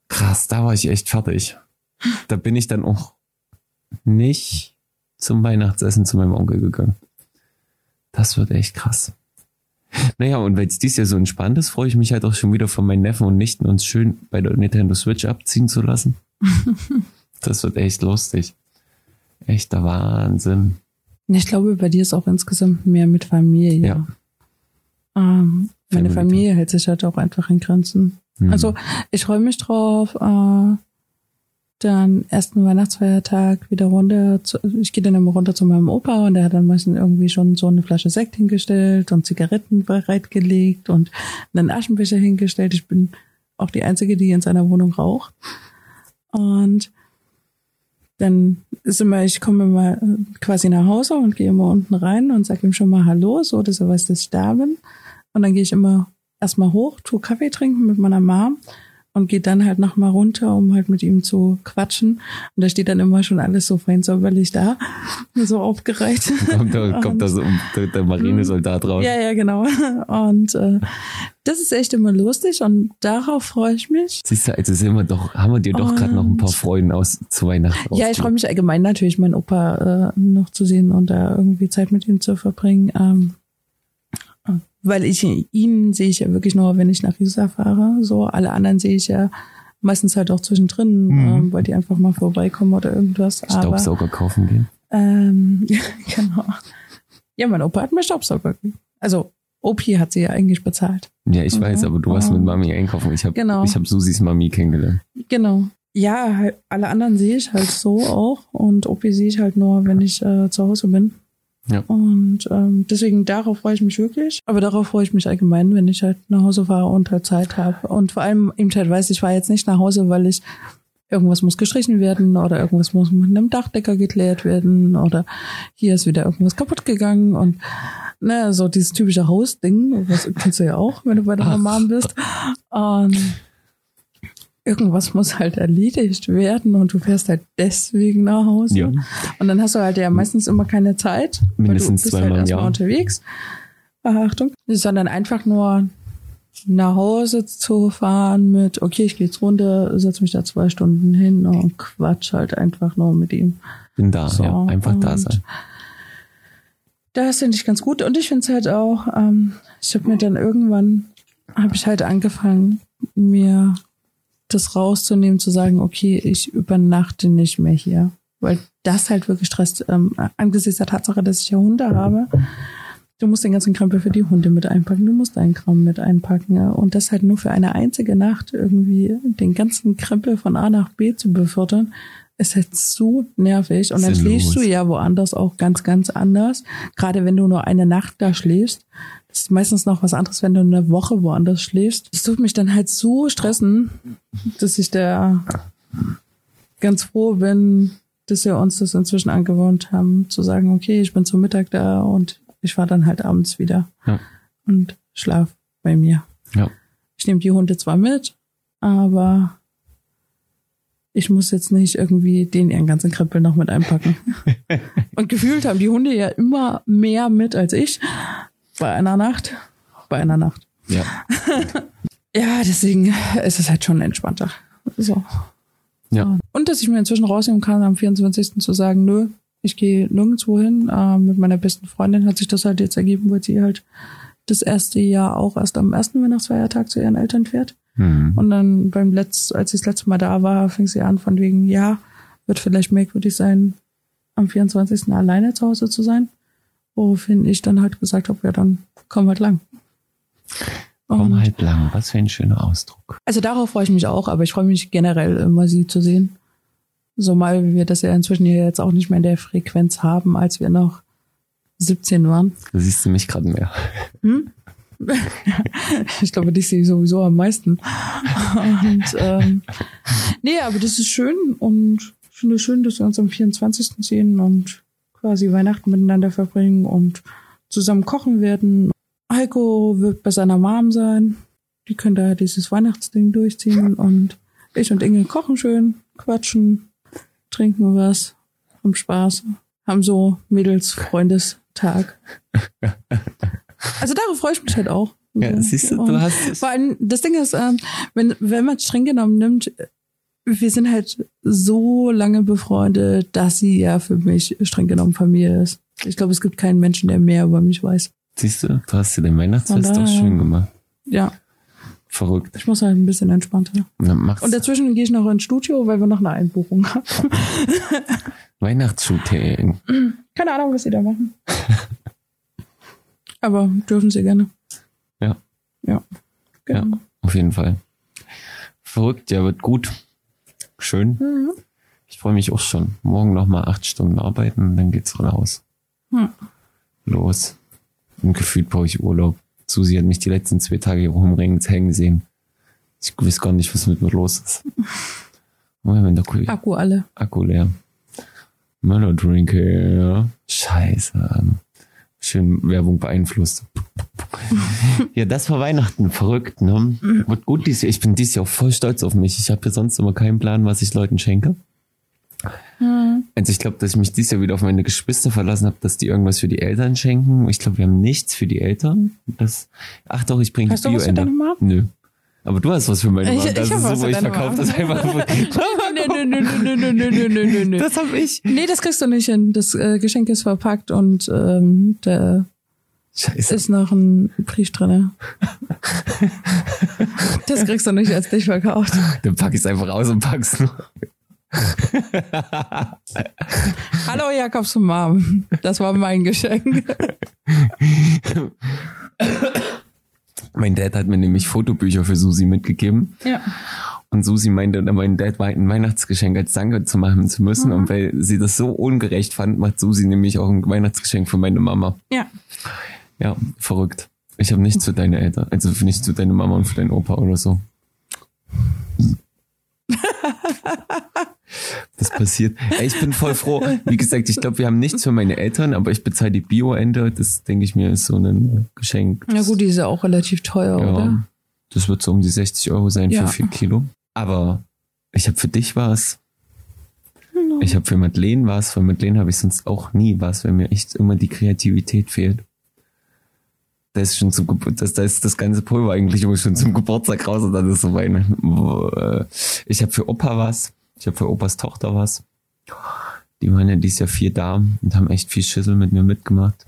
Krass, da war ich echt fertig. Da bin ich dann auch nicht zum Weihnachtsessen zu meinem Onkel gegangen. Das wird echt krass. Naja, und weil es dies Jahr so entspannt ist, freue ich mich halt auch schon wieder von meinen Neffen und Nichten uns schön bei der Nintendo Switch abziehen zu lassen. [laughs] das wird echt lustig. Echter Wahnsinn. Ich glaube, bei dir ist auch insgesamt mehr mit Familie. Ja. Ähm, meine Familie hält sich halt auch einfach in Grenzen. Mhm. Also ich freue mich drauf, äh, dann ersten Weihnachtsfeiertag wieder runter. Zu, ich gehe dann immer runter zu meinem Opa und der hat dann meistens irgendwie schon so eine Flasche Sekt hingestellt und Zigaretten bereitgelegt und einen Aschenbecher hingestellt. Ich bin auch die Einzige, die in seiner Wohnung raucht. Und dann ist immer, ich komme immer quasi nach Hause und gehe immer unten rein und sage ihm schon mal Hallo, so dass er weiß, dass ich da bin. Und dann gehe ich immer erstmal hoch, tue Kaffee trinken mit meiner Mom und geht dann halt nochmal runter, um halt mit ihm zu quatschen. Und da steht dann immer schon alles so fein säuberlich da, [laughs] so aufgereiht. [laughs] kommt da, kommt da so der, der [laughs] Marinesoldat raus. Ja, ja, genau. Und äh, das ist echt immer lustig und darauf freue ich mich. Siehst du, also sind wir doch, haben wir dir doch gerade noch ein paar Freuden aus zu Weihnachten Ja, ich freue mich allgemein natürlich, meinen Opa äh, noch zu sehen und da irgendwie Zeit mit ihm zu verbringen. Ähm, weil ich ihn sehe ich ja wirklich nur, wenn ich nach Riesa fahre. So, alle anderen sehe ich ja meistens halt auch zwischendrin, mhm. ähm, weil die einfach mal vorbeikommen oder irgendwas. Staubsauger kaufen gehen. Ähm, [laughs] genau. Ja, mein Opa hat mir Staubsauger. Also Opi hat sie ja eigentlich bezahlt. Ja, ich mhm. weiß, aber du warst mit Mami einkaufen. Ich habe genau. ich hab Susis Mami kennengelernt. Genau. Ja, halt, alle anderen sehe ich halt so auch und Opi sehe ich halt nur, wenn ich äh, zu Hause bin. Ja. Und ähm, deswegen darauf freue ich mich wirklich. Aber darauf freue ich mich allgemein, wenn ich halt nach Hause fahre und halt Zeit habe. Und vor allem eben halt weiß, ich war jetzt nicht nach Hause, weil ich irgendwas muss gestrichen werden oder irgendwas muss mit einem Dachdecker geklärt werden oder hier ist wieder irgendwas kaputt gegangen und ne, so dieses typische Hausding, was kennst du ja auch, wenn du bei deiner Mom bist. Und irgendwas muss halt erledigt werden und du fährst halt deswegen nach Hause. Ja. Und dann hast du halt ja meistens immer keine Zeit. Mindestens weil du bist zweimal halt im Jahr. unterwegs. Achtung. Sondern einfach nur nach Hause zu fahren mit, okay, ich gehe jetzt runter, setze mich da zwei Stunden hin und quatsch halt einfach nur mit ihm. Bin da, so, ja, einfach da sein. Das finde ich ganz gut und ich finde es halt auch, ähm, ich habe mir dann irgendwann, habe ich halt angefangen, mir das rauszunehmen, zu sagen, okay, ich übernachte nicht mehr hier. Weil das halt wirklich stresst, ähm, angesichts der Tatsache, dass ich ja Hunde habe. Du musst den ganzen Krempel für die Hunde mit einpacken, du musst deinen Kram mit einpacken. Ja. Und das halt nur für eine einzige Nacht irgendwie den ganzen Krempel von A nach B zu befördern, ist halt so nervig. Und dann Sinnlos. schläfst du ja woanders auch ganz, ganz anders. Gerade wenn du nur eine Nacht da schläfst. Das ist meistens noch was anderes, wenn du eine Woche woanders schläfst. Das tut mich dann halt so stressen, dass ich da ganz froh bin, dass wir uns das inzwischen angewohnt haben, zu sagen, okay, ich bin zum Mittag da und ich fahre dann halt abends wieder Ja. und schlaf bei mir. Ja. Ich nehme die Hunde zwar mit, aber ich muss jetzt nicht irgendwie den ihren ganzen Krempel noch mit einpacken. [laughs] und gefühlt haben die Hunde ja immer mehr mit als ich. Bei einer Nacht. Bei einer Nacht. Ja. [laughs] Ja, deswegen ist es halt schon entspannter. So. Ja. Und dass ich mir inzwischen rausnehmen kann, am 24. zu sagen, nö, ich gehe nirgendwo hin. Äh, mit meiner besten Freundin hat sich das halt jetzt ergeben, weil sie halt das erste Jahr auch erst am ersten Weihnachtsfeiertag zu ihren Eltern fährt. Mhm. Und dann beim Letz, als ich das letzte Mal da war, fing sie an von wegen, ja, wird vielleicht merkwürdig sein, am 24. alleine zu Hause zu sein. Woraufhin ich dann halt gesagt habe, ja, dann komm halt lang. Komm Und- halt lang. Was für ein schöner Ausdruck. also darauf freue ich mich auch, aber ich freue mich generell immer, sie zu sehen. So mal, wie wir das ja inzwischen hier jetzt auch nicht mehr in der Frequenz haben, als wir noch 17 waren. Da siehst du mich gerade mehr. Hm? [laughs] ich glaube, dich sehe ich sowieso am meisten. Und ähm, nee, aber das ist schön und ich finde es schön, dass wir uns am 24. sehen und quasi Weihnachten miteinander verbringen und zusammen kochen werden. Heiko wird bei seiner Mom sein. Die können da dieses Weihnachtsding durchziehen und ich und Inge kochen schön, quatschen, trinken was, haben Spaß, haben so Mädels-Freundestag. [laughs] Also darauf freue ich mich halt auch. Ja, siehst du, du hast. Vor allem, das Ding ist, ähm, wenn, wenn man es streng genommen nimmt, wir sind halt so lange befreundet, dass sie ja für mich streng genommen Familie ist. Ich glaube, es gibt keinen Menschen, der mehr über mich weiß. Siehst du, du hast dir den Weihnachtsfest doch schön gemacht. Ja, Verrückt. ich muss halt ein bisschen entspannter. Und dazwischen gehe ich noch ins Studio, weil wir noch eine Einbuchung haben. [laughs] Weihnachtsshooting. Keine Ahnung, was sie da machen. [laughs] Aber dürfen sie gerne. Ja. Ja. Genau. Auf jeden Fall. Verrückt, ja, wird gut. Schön. Mhm. Ich freue mich auch schon. Morgen noch mal acht Stunden arbeiten und dann geht's raus. Hm. Los. Und gefühlt brauche ich Urlaub. Susi hat mich die letzten zwei Tage hier rumringen hängen sehen. Ich weiß gar nicht, was mit mir los ist. Oh, wenn der Akku, Akku alle. Akku leer. Möller Drinker. Scheiße. Schön Werbung beeinflusst. [laughs] ja, das war Weihnachten. Verrückt, ne? Wird gut dieses Jahr. Ich bin dieses Jahr auch voll stolz auf mich. Ich habe ja sonst immer keinen Plan, was ich Leuten schenke. Also ich glaube, dass ich mich dieses Jahr wieder auf meine Geschwister verlassen habe, dass die irgendwas für die Eltern schenken. Ich glaube, wir haben nichts für die Eltern. Das, ach doch, ich bringe Bio-Ende. Nö. Aber du hast was für meine Wand. Das ich, ist so, wo ich verkaufe das einfach. nö, nö, nö, nö, nö, nö, nö, nö. Das habe ich. Nee, das kriegst du nicht hin. Das äh, Geschenk ist verpackt und ähm, der Scheiße. ist noch ein Brief drinne. [laughs] das kriegst du nicht als dich verkauft. Dann pack ich es einfach aus und pack's nur. [laughs] Hallo Jakobs Mom. Das war mein Geschenk. [laughs] Mein Dad hat mir nämlich Fotobücher für Susi mitgegeben. Ja. Und Susi meinte, mein Dad war ein Weihnachtsgeschenk als Danke zu machen zu müssen. Und weil sie das so ungerecht fand, macht Susi nämlich auch ein Weihnachtsgeschenk für meine Mama. Ja. Ja, verrückt. Ich habe nichts für deine Eltern. Also nichts für deine Mama und für deinen Opa oder so. [laughs] Das passiert. Ey, ich bin voll froh. Wie gesagt, ich glaube, wir haben nichts für meine Eltern, aber ich bezahle die Bio-Ende. Das denke ich mir ist so ein Geschenk. Na gut, die ist ja auch relativ teuer, Ja, oder? das wird so um die 60 Euro sein Ja. für vier Kilo. Aber ich habe für dich was. Ich habe für Madeleine was. Für Madeleine habe ich sonst auch nie was, weil mir echt immer die Kreativität fehlt. Da ist schon zum das, da ist das ganze Pulver eigentlich immer schon zum Geburtstag raus und dann ist so Weihnachten. Äh, Ich habe für Opa was. Ich habe für Opas Tochter was. Die waren ja dieses Jahr vier da und haben echt viel Schüssel mit mir mitgemacht.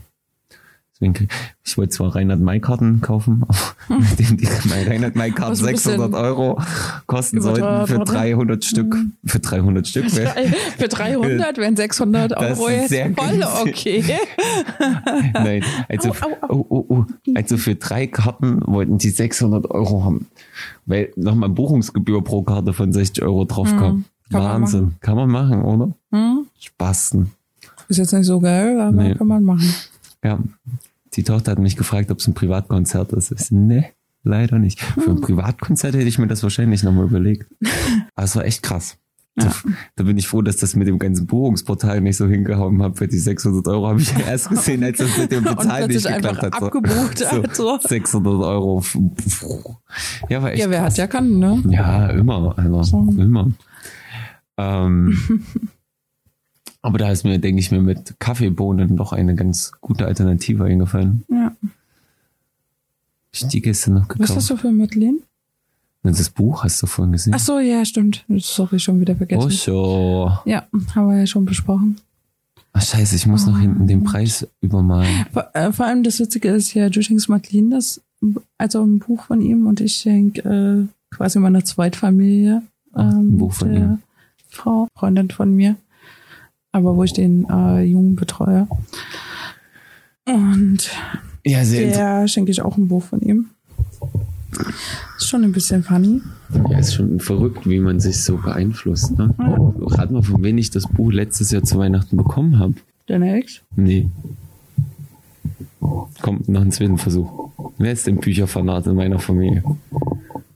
Deswegen, ich wollte zwar Reinhard May Karten kaufen, [laughs] aber nachdem die Reinhard May Karten Was ein bisschen 600 Euro kosten sollten für wurde. 300 Stück, für 300 Stück, [laughs] wär- Für 300 wären 600 Das Euro jetzt sehr voll okay. [laughs] Nein, also, Oh, oh, oh. also für drei Karten wollten die 600 Euro haben, weil nochmal Buchungsgebühr pro Karte von 60 Euro drauf kam. kann man Wahnsinn. Kann man machen, oder? Hm? Spasten. Ist jetzt nicht so geil, aber Nee. kann man machen. Ja. Die Tochter hat mich gefragt, ob es ein Privatkonzert ist. Ich nee, leider nicht. Für ein Privatkonzert hätte ich mir das wahrscheinlich nochmal überlegt. Aber es war echt krass. Da, da bin ich froh, dass das mit dem ganzen Buchungsportal nicht so hingehauen hat. Für die 600 Euro habe ich ja erst gesehen, als das mit dem [laughs] Bezahlen nicht geklappt hat. Abgebucht So, hat. So. 600 Euro. Ja, war echt Ja, wer hat ja kann, ne? ja, immer, Alter. So. Immer. Ähm, [laughs] aber da ist mir, denke ich mir, mit Kaffeebohnen doch eine ganz gute Alternative eingefallen. Ja. Ich die gestern noch Was gekauft. hast du für Madeleine? Das Buch hast du vorhin gesehen? Ach so, ja, stimmt. Sorry, schon wieder vergessen. Osho. Ja, haben wir ja schon besprochen. Ach scheiße, ich muss noch hinten den Preis übermalen. Vor, äh, vor allem das Witzige ist ja, du schenkst Madeleine das, also ein Buch von ihm und ich schenk äh, quasi meiner Zweitfamilie Ach, ein ähm, Buch von ihm. Frau, Freundin von mir, aber wo ich den äh, Jungen betreue. Und Ja, der schenke ich auch ein Buch von ihm. Ist schon ein bisschen funny. ja, ist schon verrückt, wie man sich so beeinflusst. Ne? Rat mal, von wem ich das Buch letztes Jahr zu Weihnachten bekommen habe. Deine Ex? Nee. Kommt noch ein zweiten Versuch. Wer ist denn Bücherfanat in meiner Familie?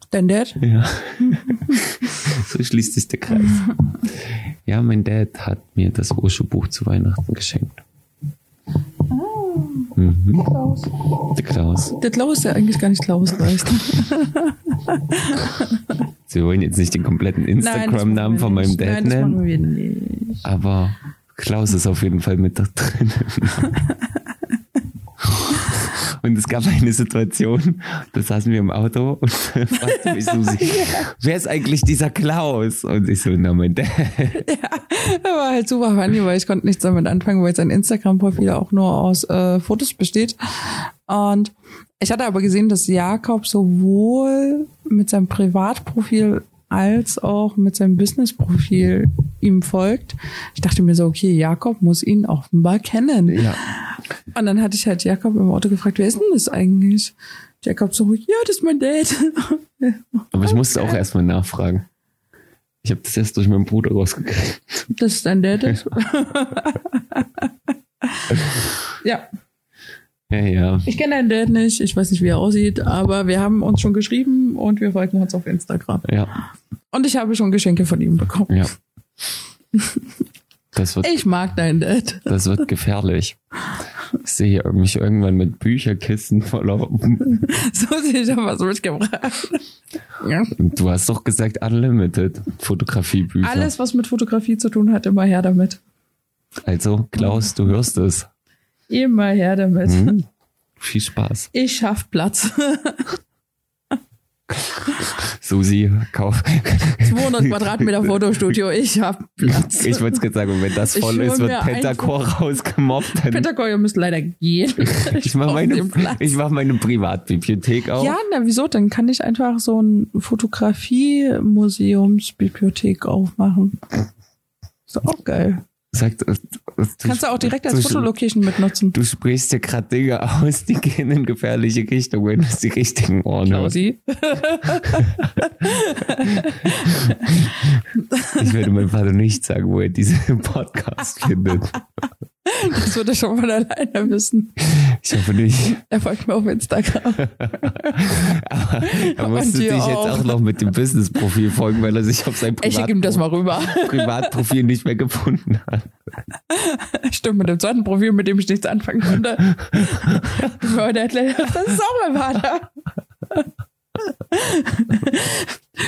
Dein Dad? Ja. [laughs] so schließt sich der Kreis. [laughs] Ja, mein Dad hat mir das Osho-Buch zu Weihnachten geschenkt. Mhm. Klaus. Der Klaus. Der Klaus ist ja eigentlich gar nicht Klaus, weißt du? [laughs] Sie wollen jetzt nicht den kompletten Instagram-Namen von meinem Dad Nein, das nennen, machen wir nicht. aber Klaus ist auf jeden Fall mit da drin. [laughs] Und es gab eine Situation, da saßen wir im Auto und [laughs] fragte mich Susi, [laughs] wer ist eigentlich dieser Klaus? Und ich so, na mein Dad. Er war halt super funny, weil ich konnte nichts damit anfangen, weil sein Instagram-Profil auch nur aus äh, Fotos besteht. Und ich hatte aber gesehen, dass Jakob sowohl mit seinem Privatprofil als auch mit seinem Businessprofil ihm folgt. Ich dachte mir so, okay, Jakob muss ihn offenbar kennen. Ja. Und dann hatte ich halt Jakob im Auto gefragt, wer ist denn das eigentlich? Jakob so, ja, das ist mein Dad. [laughs] Aber ich musste auch erstmal nachfragen. Ich habe das erst durch meinen Bruder rausgekriegt. Das ist dein Date ist. ja, Ja, ja. ich kenne deinen Dad nicht. Ich weiß nicht, wie er aussieht, aber wir haben uns schon geschrieben und wir folgen uns auf Instagram. Ja, Und ich habe schon Geschenke von ihm bekommen. ja. [laughs] Das wird, Ich mag deinen Dad. das wird gefährlich. Ich sehe mich irgendwann mit Bücherkissen voller. [laughs] So sehe ich auch was mitgebracht. Ja. Du hast doch gesagt Unlimited Fotografiebücher. Alles, was mit Fotografie zu tun hat, immer her damit. Also, Klaus, du hörst es. Immer her damit. Hm? Viel Spaß. Ich schaff Platz. [laughs] Susi, kauf. 200 Quadratmeter Fotostudio. Ich hab Platz. Ich wollte es gerade sagen, wenn das Ich voll ist, wird Pentacore rausgemobbt. Pentagon, ihr müsst leider gehen. [laughs] ich mache brauch meine, ich mach meine Privatbibliothek auf. Ja, na wieso? Dann kann ich einfach so ein Fotografie-Museumsbibliothek aufmachen. Ist doch auch geil. Sagt, äh, du, Kannst du auch direkt als du, Fotolocation mitnutzen. Du sprichst dir gerade Dinge aus, die gehen in gefährliche Richtungen. Das ist die richtigen Ohren. Klausi. Ich werde meinem Vater nicht sagen, wo er diesen Podcast findet. [laughs] Das wird er schon von alleine wissen. Ich hoffe nicht. Er folgt mir auf Instagram. [laughs] Aber er musste dich jetzt auch. noch mit dem Business-Profil folgen, weil er sich auf sein Ich schicke ihm das mal rüber. Privatprofil nicht mehr gefunden hat. Stimmt, mit dem zweiten Profil, mit dem ich nichts anfangen konnte. Das ist auch mein Vater.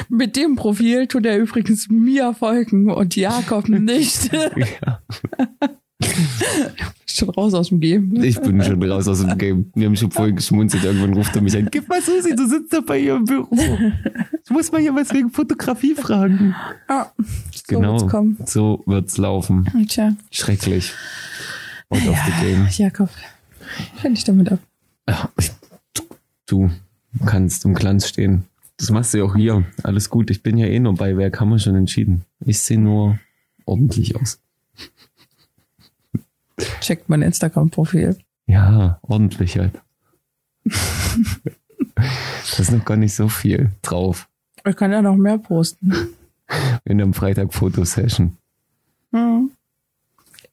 Mit dem Profil tut er übrigens mir folgen und Jakob nicht. Ja. [laughs] Schon raus aus dem Game. Ich bin schon raus aus dem Game. Wir haben schon vorhin geschmunzelt. Irgendwann ruft er mich an. Gib mal Susi, du sitzt doch bei ihr im Büro. Ich muss mal hier was wegen Fotografie fragen. Ah, so genau. wird's kommen. So wird's laufen. Tja, Schrecklich. Out of the game. Jakob, finde ich damit ab. Ja, du kannst im Glanz stehen. Das machst du ja auch hier. Alles gut. Ich bin ja eh nur bei Werk, haben wir schon entschieden. Ich sehe nur ordentlich aus. Checkt mein Instagram-Profil. Ja, ordentlich halt. da ist noch gar nicht so viel drauf. Ich kann ja noch mehr posten. In einem Freitag Fotosession. Mhm.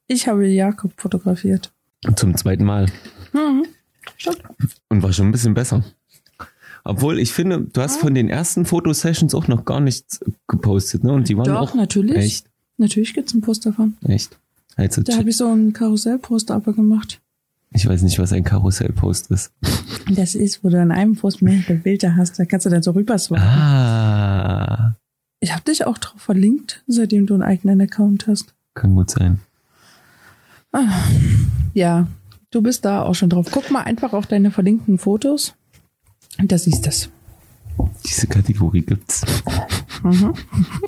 Ich habe Jakob fotografiert. Zum zweiten Mal. Mhm. Stimmt. Und war schon ein bisschen besser. Obwohl, ich finde, du hast von den ersten Fotosessions auch noch gar nichts gepostet, ne? Und die waren Doch, auch natürlich. echt, Natürlich gibt's einen Post davon. echt. Also, Da habe ich so einen Karussellposter aber gemacht. ich weiß nicht, was ein Karussellpost ist. Das ist, wo du in einem Post mehrere Bilder hast. Da kannst du dann so rüber swipen. Ah, Ich habe dich auch drauf verlinkt, seitdem du einen eigenen Account hast. kann gut sein. Ja, du bist da auch schon drauf. Guck mal einfach auf deine verlinkten Fotos. Und da siehst du es. Diese Kategorie gibt's. Mhm.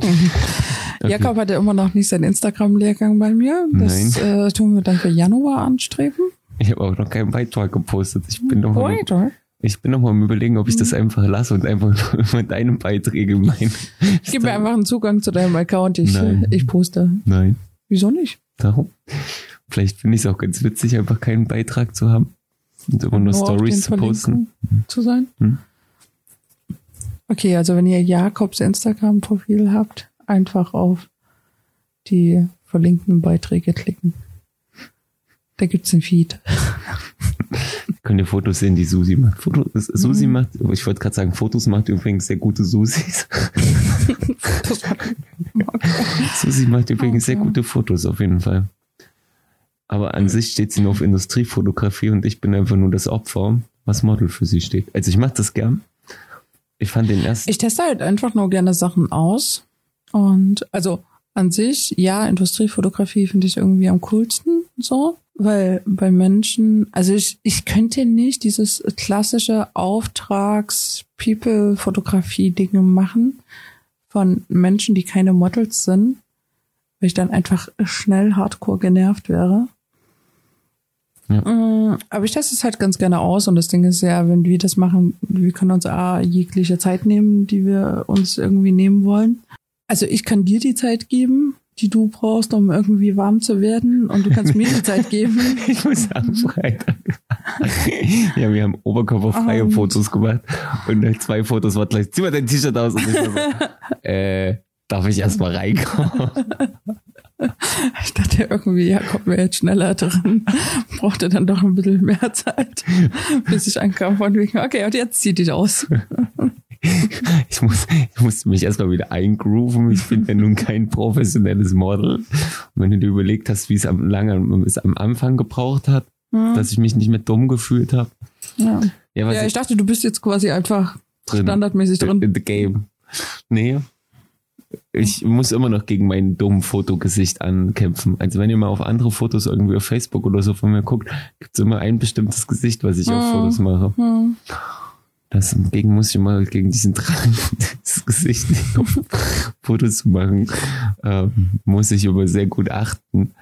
[laughs] Okay. Jakob hatte immer noch nicht seinen Instagram-Lehrgang bei mir. Das äh, tun wir dann für Januar anstreben. Ich habe auch noch keinen Beitrag gepostet. Ich bin noch mal, ich bin noch mal am überlegen, ob ich das einfach lasse und einfach nur [laughs] mit deinen Beiträgen mein. Gib mir einfach einen Zugang zu deinem Account. Ich, Nein. ich poste. Nein, Wieso nicht? darum. Vielleicht finde ich es auch ganz witzig, einfach keinen Beitrag zu haben und immer nur, den Stories zu posten. Zu sein. Hm. Okay, also wenn ihr Jakobs Instagram-Profil habt, einfach auf die verlinkten Beiträge klicken. Da gibt's einen Feed. [laughs] Könnt ihr Fotos sehen, die Susi macht. Foto, Susi Mhm. macht, ich wollte gerade sagen, Fotos macht übrigens sehr gute Susis. [laughs] Susi macht übrigens sehr Okay. gute Fotos auf jeden Fall. Aber an sich steht sie nur auf Industriefotografie und ich bin einfach nur das Opfer, was Model für sie steht. Also ich mache das gern. Ich fand den ersten. Ich teste halt einfach nur gerne Sachen aus. Und also an sich, ja, Industriefotografie finde ich irgendwie am coolsten so. Weil bei Menschen, also ich, ich könnte nicht dieses klassische Auftrags-People-Fotografie-Dinge machen von Menschen, die keine Models sind, weil ich dann einfach schnell hardcore genervt wäre. Ja. Mm, Aber ich teste es halt ganz gerne aus und das Ding ist ja, wenn wir das machen, wir können uns A, jegliche Zeit nehmen, die wir uns irgendwie nehmen wollen. Also ich kann dir die Zeit geben, die du brauchst, um irgendwie warm zu werden und du kannst mir die [laughs] Zeit geben. Ich muss sagen, Freitag. [laughs] ja, wir haben oberkörperfreie Ähm. Fotos gemacht und nach zwei Fotos war gleich, zieh mal dein T-Shirt aus und ich so, [laughs] äh, darf ich erstmal reinkommen? Ich dachte irgendwie, ja, kommt mir jetzt schneller dran. Brauchte dann doch ein bisschen mehr Zeit, bis ich ankam von wegen, okay, und jetzt zieh dich aus. [laughs] Ich, muss, ich musste mich erstmal wieder eingrooven. Ich bin ja nun kein professionelles Model. Und wenn du dir überlegt hast, wie es am lange es am Anfang gebraucht hat, Hm. dass ich mich nicht mehr dumm gefühlt habe. Ja. Ja, was ja, ich dachte, du bist jetzt quasi einfach drin. standardmäßig drin. in the game. Nee. Ich muss immer noch gegen mein dummes Fotogesicht ankämpfen. Also wenn ihr mal auf andere Fotos irgendwie auf Facebook oder so von mir guckt, gibt's immer ein bestimmtes Gesicht, was ich auf Hm. Fotos mache. Hm. Deswegen muss ich mal gegen diesen Drang, [laughs] das Gesicht nicht auf [laughs] Fotos zu machen, ähm, muss ich aber sehr gut achten.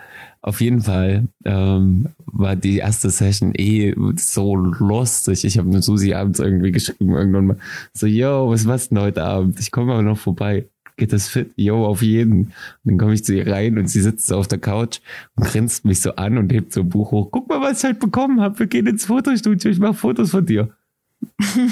Auf jeden Fall ähm, war die erste Session eh so lustig. Ich habe mit Susi abends irgendwie geschrieben, irgendwann mal so, yo, was machst du denn heute Abend? Ich komme aber noch vorbei. Geht das fit? Yo, auf jeden. Und dann komme ich zu ihr rein und sie sitzt so auf der Couch und grinst mich so an und hebt so ein Buch hoch. Guck mal, was ich halt bekommen habe. Wir gehen ins Fotostudio. Ich mache Fotos von dir.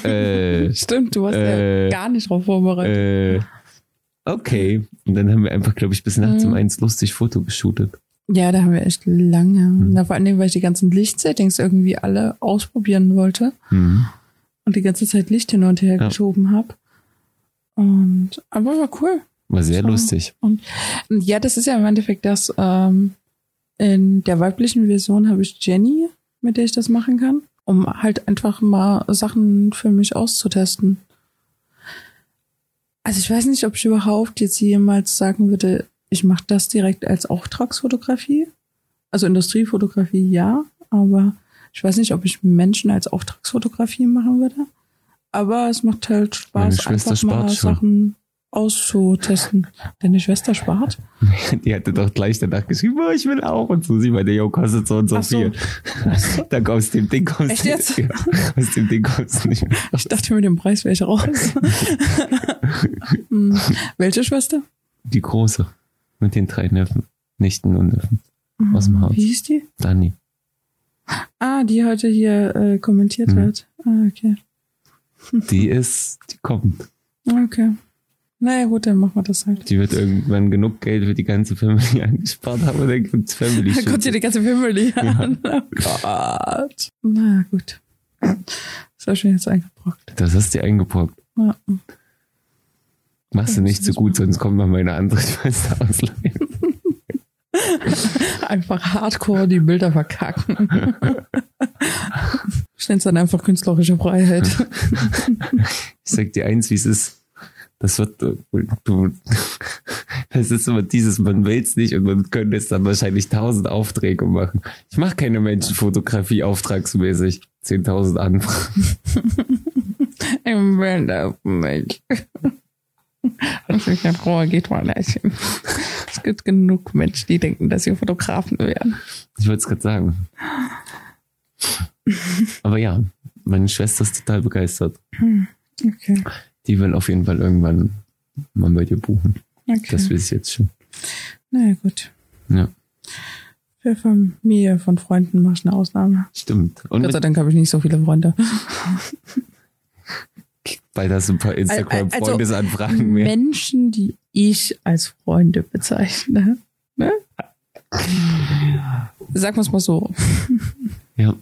Äh, [laughs] Stimmt, du hast Äh, ja gar nicht drauf vorbereitet. äh, okay. Und dann haben wir einfach, glaube ich, bis nachts um Mhm. eins lustig Foto geshootet. Ja, da haben wir echt lange. Hm. Na, vor allen Dingen, weil ich die ganzen Lichtsettings irgendwie alle ausprobieren wollte Mhm. und die ganze Zeit Licht hin und her Ja. geschoben habe. Und aber war cool. War sehr So. lustig. Und ja, das ist ja im Endeffekt das, ähm, in der weiblichen Version habe ich Jenny, mit der ich das machen kann, um halt einfach mal Sachen für mich auszutesten. Also ich weiß nicht, ob ich überhaupt jetzt jemals sagen würde, ich mache das direkt als Auftragsfotografie. Also Industriefotografie ja, aber ich weiß nicht, ob ich Menschen als Auftragsfotografie machen würde. Aber es macht halt Meine Spaß, Schwester einfach mal schon. Sachen auszutesten. Deine Schwester spart? [laughs] Die hatte doch gleich danach geschrieben, oh, ich will auch. Und Susi meinte, yo, kostet so und so so. viel. Dann aus dem Ding kommst Echt du jetzt? Ja, aus dem Ding kommst du nicht mehr. Ich dachte, mit dem Preis wäre ich raus. [laughs] Hm. Welche Schwester? Die große. Mit den drei Neffen. Nichten und Neffen. Aus dem Haus. Wie hieß die? Dani. Ah, die heute hier äh, kommentiert Mhm. wird. Ah, okay. Die ist, die kommt. Okay. Naja, gut, dann machen wir das halt. Die wird irgendwann genug Geld für die ganze Family [laughs] angespart haben und dann gibt's Family Da kommt hier die ganze Family Ja. an. Oh Gott. Na gut. Das ich mir jetzt eingebrockt. Das hast du eingebrockt. Ja. Machst du Ja, nicht so gut, machen. sonst kommt noch meine andere Schwester ausleihen. [laughs] Einfach hardcore die Bilder verkacken. Ich nenne es dann einfach künstlerische Freiheit. Ich sag dir eins, wie es ist. Das wird, äh, du, [laughs] das ist immer dieses, man will's nicht und man könnte es dann wahrscheinlich tausend Aufträge machen. Ich mache keine Menschenfotografie auftragsmäßig. 10.000 Anfragen. [laughs] Im Bild Mensch. Das ist in Ruhe geht mal nicht. Es gibt genug Menschen, die denken, dass sie Fotografen wären. Ich wollte es gerade sagen. Aber ja, meine Schwester ist total begeistert. Okay. Die will auf jeden Fall irgendwann mal bei dir buchen. okay. Das weiß ich jetzt schon. naja, gut. Ja, Für Familie von Freunden mache ich eine Ausnahme. stimmt. Und Gott sei Dank habe ich nicht so viele Freunde. hast du ein paar Also, Instagram-Freundesanfragen mehr. Menschen, die ich als Freunde bezeichne. Ne? Sagen wir es mal so. Ja.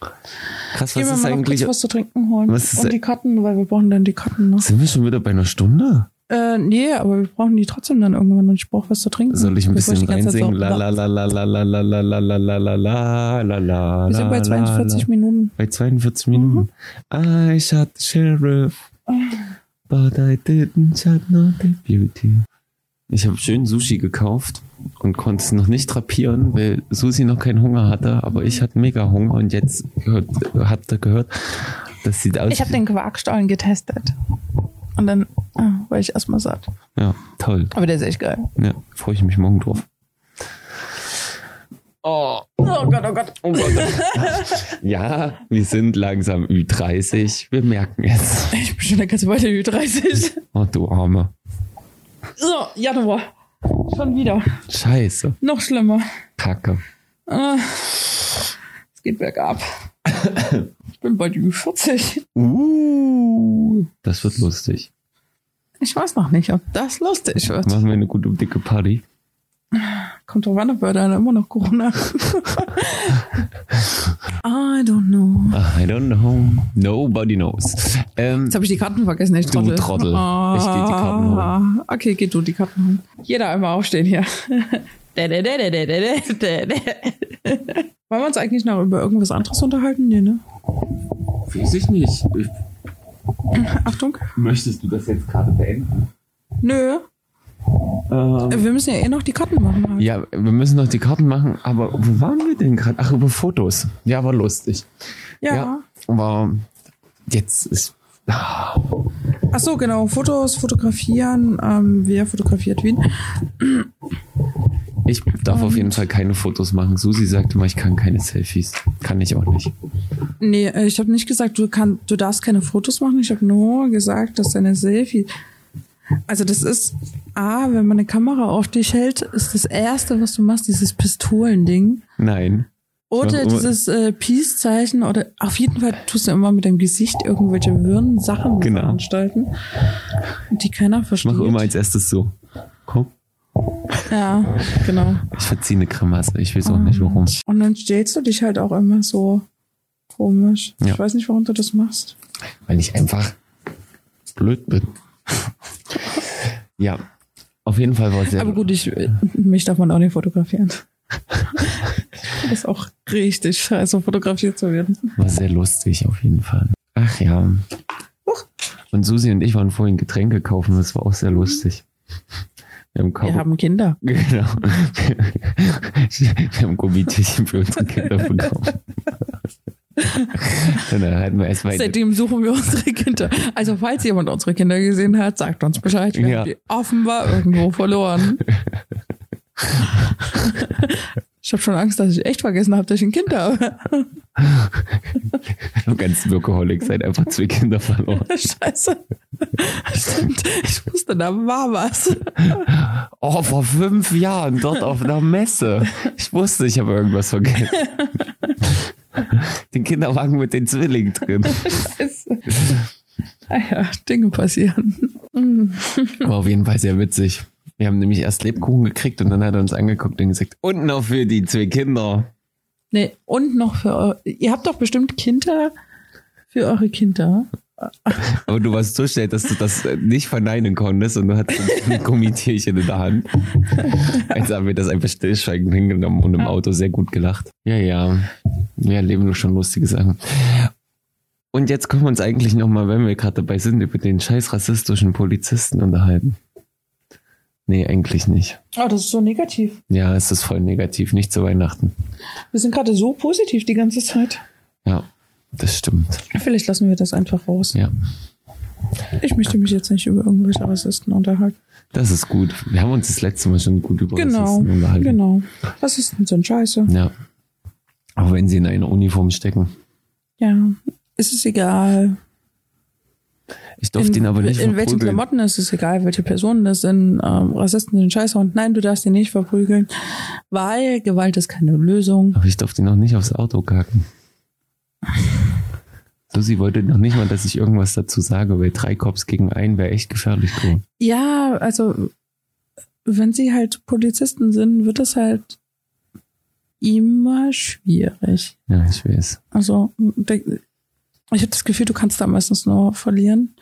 Krass, was ist eigentlich. was zu trinken holen. was ist- Und die Karten, weil wir brauchen dann die Karten noch. Sind wir schon wieder bei einer Stunde? Äh, nee, aber wir brauchen die trotzdem dann irgendwann und ich brauche was zu trinken. Soll ich ein bisschen reinsingen? La la la la la la la la la la la la la la la Wir sind bei la, 42 la. Minuten. Bei 42 Minuten. I shot the sheriff, but I didn't shot not the beauty. Ich habe schön Sushi gekauft und konnte es noch nicht drapieren, weil Susi noch keinen Hunger hatte, aber ich hatte mega Hunger und jetzt gehört, habt ihr gehört, das sieht aus. Ich habe den Quarkstollen getestet. Und dann ah, war ich erstmal satt. ja, toll. Aber der ist echt geil. Ja, freue ich mich morgen drauf. Oh, Oh Gott, oh Gott. oh Gott. [laughs] ja, wir sind langsam Ü30. Wir merken es. Ich bin schon eine ganze Weile Ü30. Oh, du Arme. So, Januar. Schon wieder. Scheiße. Noch schlimmer. Kacke. Ah, es geht bergab. Ich bin bald Ü40. Uh, das wird lustig. Ich weiß noch nicht, ob das lustig wird. Machen wir eine gute dicke Party. Kommt drauf an, ob wir da immer noch Corona. [laughs] I don't know. I don't know. Nobody knows. Ähm, Jetzt habe ich die Karten vergessen, ich Du Trottel. Ich geh die Karten holen. Okay, geh du die Karten holen. Jeder einmal aufstehen hier. [laughs] Wollen wir uns eigentlich noch über irgendwas anderes unterhalten? Nee, ne? weiß ich nicht. Ich, Achtung. möchtest du das jetzt gerade beenden? Nö. Ähm, Wir müssen ja eh noch die Karten machen. Halt. ja, wir müssen noch die Karten machen, aber wo waren wir denn gerade? Ach, über Fotos. Ja, war lustig. Ja. aber jetzt ist. Ah, Ach so, genau. Fotos, fotografieren. Ähm, wer fotografiert wen? Ich darf auf jeden Fall keine Fotos machen. Susi sagte mal, ich kann keine Selfies. Kann ich auch nicht. Nee, äh, ich habe nicht gesagt, du, kann, du darfst keine Fotos machen. Ich habe nur gesagt, dass deine Selfie. Also das ist, A, wenn man eine Kamera auf dich hält, ist das Erste, was du machst, dieses Pistolending. Nein. Oder dieses äh, Peace-Zeichen oder auf jeden Fall tust du immer mit deinem Gesicht irgendwelche wirren Sachen Genau. veranstalten, die keiner Ich versteht. mache immer als erstes so. Guck, ja, genau. ich verziehe eine Grimasse. Ich weiß auch nicht warum. Und dann stellst du dich halt auch immer so komisch. Ja. Ich weiß nicht, warum du das machst. Weil ich einfach blöd bin. Ja. Auf jeden Fall war es sehr. Aber gut, ich, mich darf man auch nicht fotografieren. das ist auch richtig scheiße, fotografiert zu werden. War sehr lustig auf jeden Fall. Ach ja. Und Susi und ich waren vorhin Getränke kaufen. Das war auch sehr lustig. Wir haben, Wir haben Kinder. [laughs] Genau. Wir haben Gummitierchen für unsere Kinder bekommen. [laughs] Seitdem suchen wir unsere Kinder. Also falls jemand unsere Kinder gesehen hat, sagt uns Bescheid. Wir Ja. haben die offenbar irgendwo verloren. Ich habe schon Angst, dass ich echt vergessen habe, dass ich ein Kind habe. Im ganzen Workaholic seid einfach zwei Kinder verloren. [laughs] Scheiße. Stimmt. Ich wusste, da war was. Oh, vor fünf Jahren dort auf einer Messe. Ich wusste, ich habe irgendwas vergessen. [laughs] Den Kinderwagen mit den Zwillingen drin. [laughs] Scheiße. Ah Dinge passieren. Mhm. War auf jeden Fall sehr witzig. Wir haben nämlich erst Lebkuchen gekriegt und dann hat er uns angeguckt und gesagt, und noch für die zwei Kinder. Nee, und noch für eure, ihr habt doch bestimmt Kinder für eure Kinder. Aber du warst so schnell, dass du das äh, nicht verneinen konntest und du hattest ein [laughs] Gummitierchen in der Hand. Also haben wir das einfach stillschweigend hingenommen und im Auto sehr gut gelacht. Ja, ja. Wir erleben nur schon lustige Sachen. Und jetzt können wir uns eigentlich nochmal, wenn wir gerade dabei sind, über den scheiß rassistischen Polizisten unterhalten. Nee, eigentlich nicht. Oh, das ist so negativ. Ja, es ist voll negativ, nicht zu Weihnachten. Wir sind gerade so positiv die ganze Zeit. Ja, das stimmt. Vielleicht lassen wir das einfach raus. Ja, Ich möchte mich jetzt nicht über irgendwelche Rassisten unterhalten. das ist gut. Wir haben uns das letzte Mal schon gut über Genau, Rassisten unterhalten. genau. Rassisten sind scheiße. Ja. Auch wenn sie in einer Uniform stecken. Ja, ist es egal. Ich durfte ihn aber nicht in welchen verprügeln. Klamotten ist es egal, welche Personen das sind. Ähm, Rassisten sind scheiße und nein, du darfst ihn nicht verprügeln, weil Gewalt ist keine Lösung. Aber ich durfte ihn noch nicht aufs Auto kacken. [laughs] Susi wollte noch nicht mal, dass ich irgendwas dazu sage, weil drei Cops gegen einen wäre echt gefährlich geworden. Ja, also wenn sie halt Polizisten sind, wird es halt immer schwierig. Ja, ich weiß. Also ich habe das Gefühl, du kannst da meistens nur verlieren.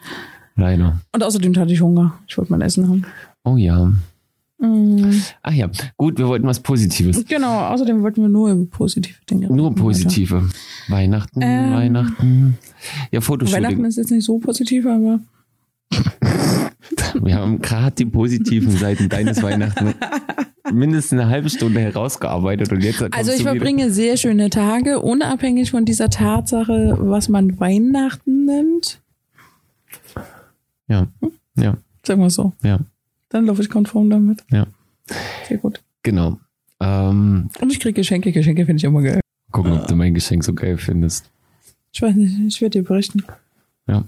Leider. Und außerdem hatte ich Hunger. Ich wollte mein Essen haben. Oh ja. Mm, Ach ja, gut, wir wollten was Positives. Genau, außerdem wollten wir nur über positive Dinge Nur positive. Weihnachten, Ähm. Weihnachten. Ja, Weihnachten Fotoshooting. ist jetzt nicht so positiv, aber [laughs] Wir haben gerade die positiven Seiten deines Weihnachten mindestens eine halbe Stunde herausgearbeitet und jetzt Also ich verbringe sehr schöne Tage, unabhängig von dieser Tatsache, was man Weihnachten nennt. Ja, ja, Sagen wir so. ja, Dann laufe ich konform damit. ja. Sehr gut. Genau. Ähm, Und ich kriege Geschenke. Geschenke finde ich immer geil. gucken, ob du mein Geschenk so geil findest. Ich weiß nicht, ich werde dir berichten. Ja.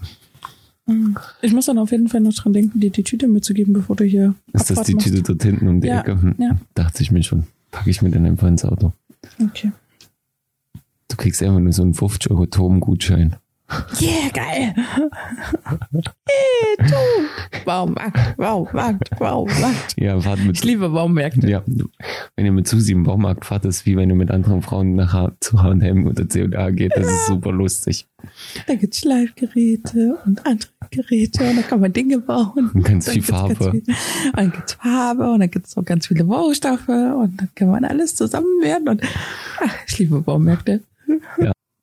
Mhm. Ich muss dann auf jeden Fall noch dran denken, dir die Tüte mitzugeben, bevor du hier Ist das die machst. Tüte dort hinten um die Ja, Ecke? Hm. ja. Dachte ich mir schon. Packe ich mir dann einfach ins Auto. Okay. Du kriegst einfach nur so einen 50 Euro Turmgutschein. Yeah, geil. Hey, du. Baumarkt, Baumarkt, Baumarkt. Ja, fahrt mit, Ich liebe Baumärkte. ja, wenn ihr mit Susi im Baumarkt fahrt, ist wie wenn ihr mit anderen Frauen nach H zu H&M oder C&A geht. Das ist super lustig. Da gibt's Schleifgeräte und andere Geräte und da kann man Dinge bauen. Und ganz viel Farbe. Ganz viel, und dann gibt's Farbe und dann gibt's auch ganz viele Baustoffe und dann kann man alles zusammen werden und ach, ich liebe Baumärkte.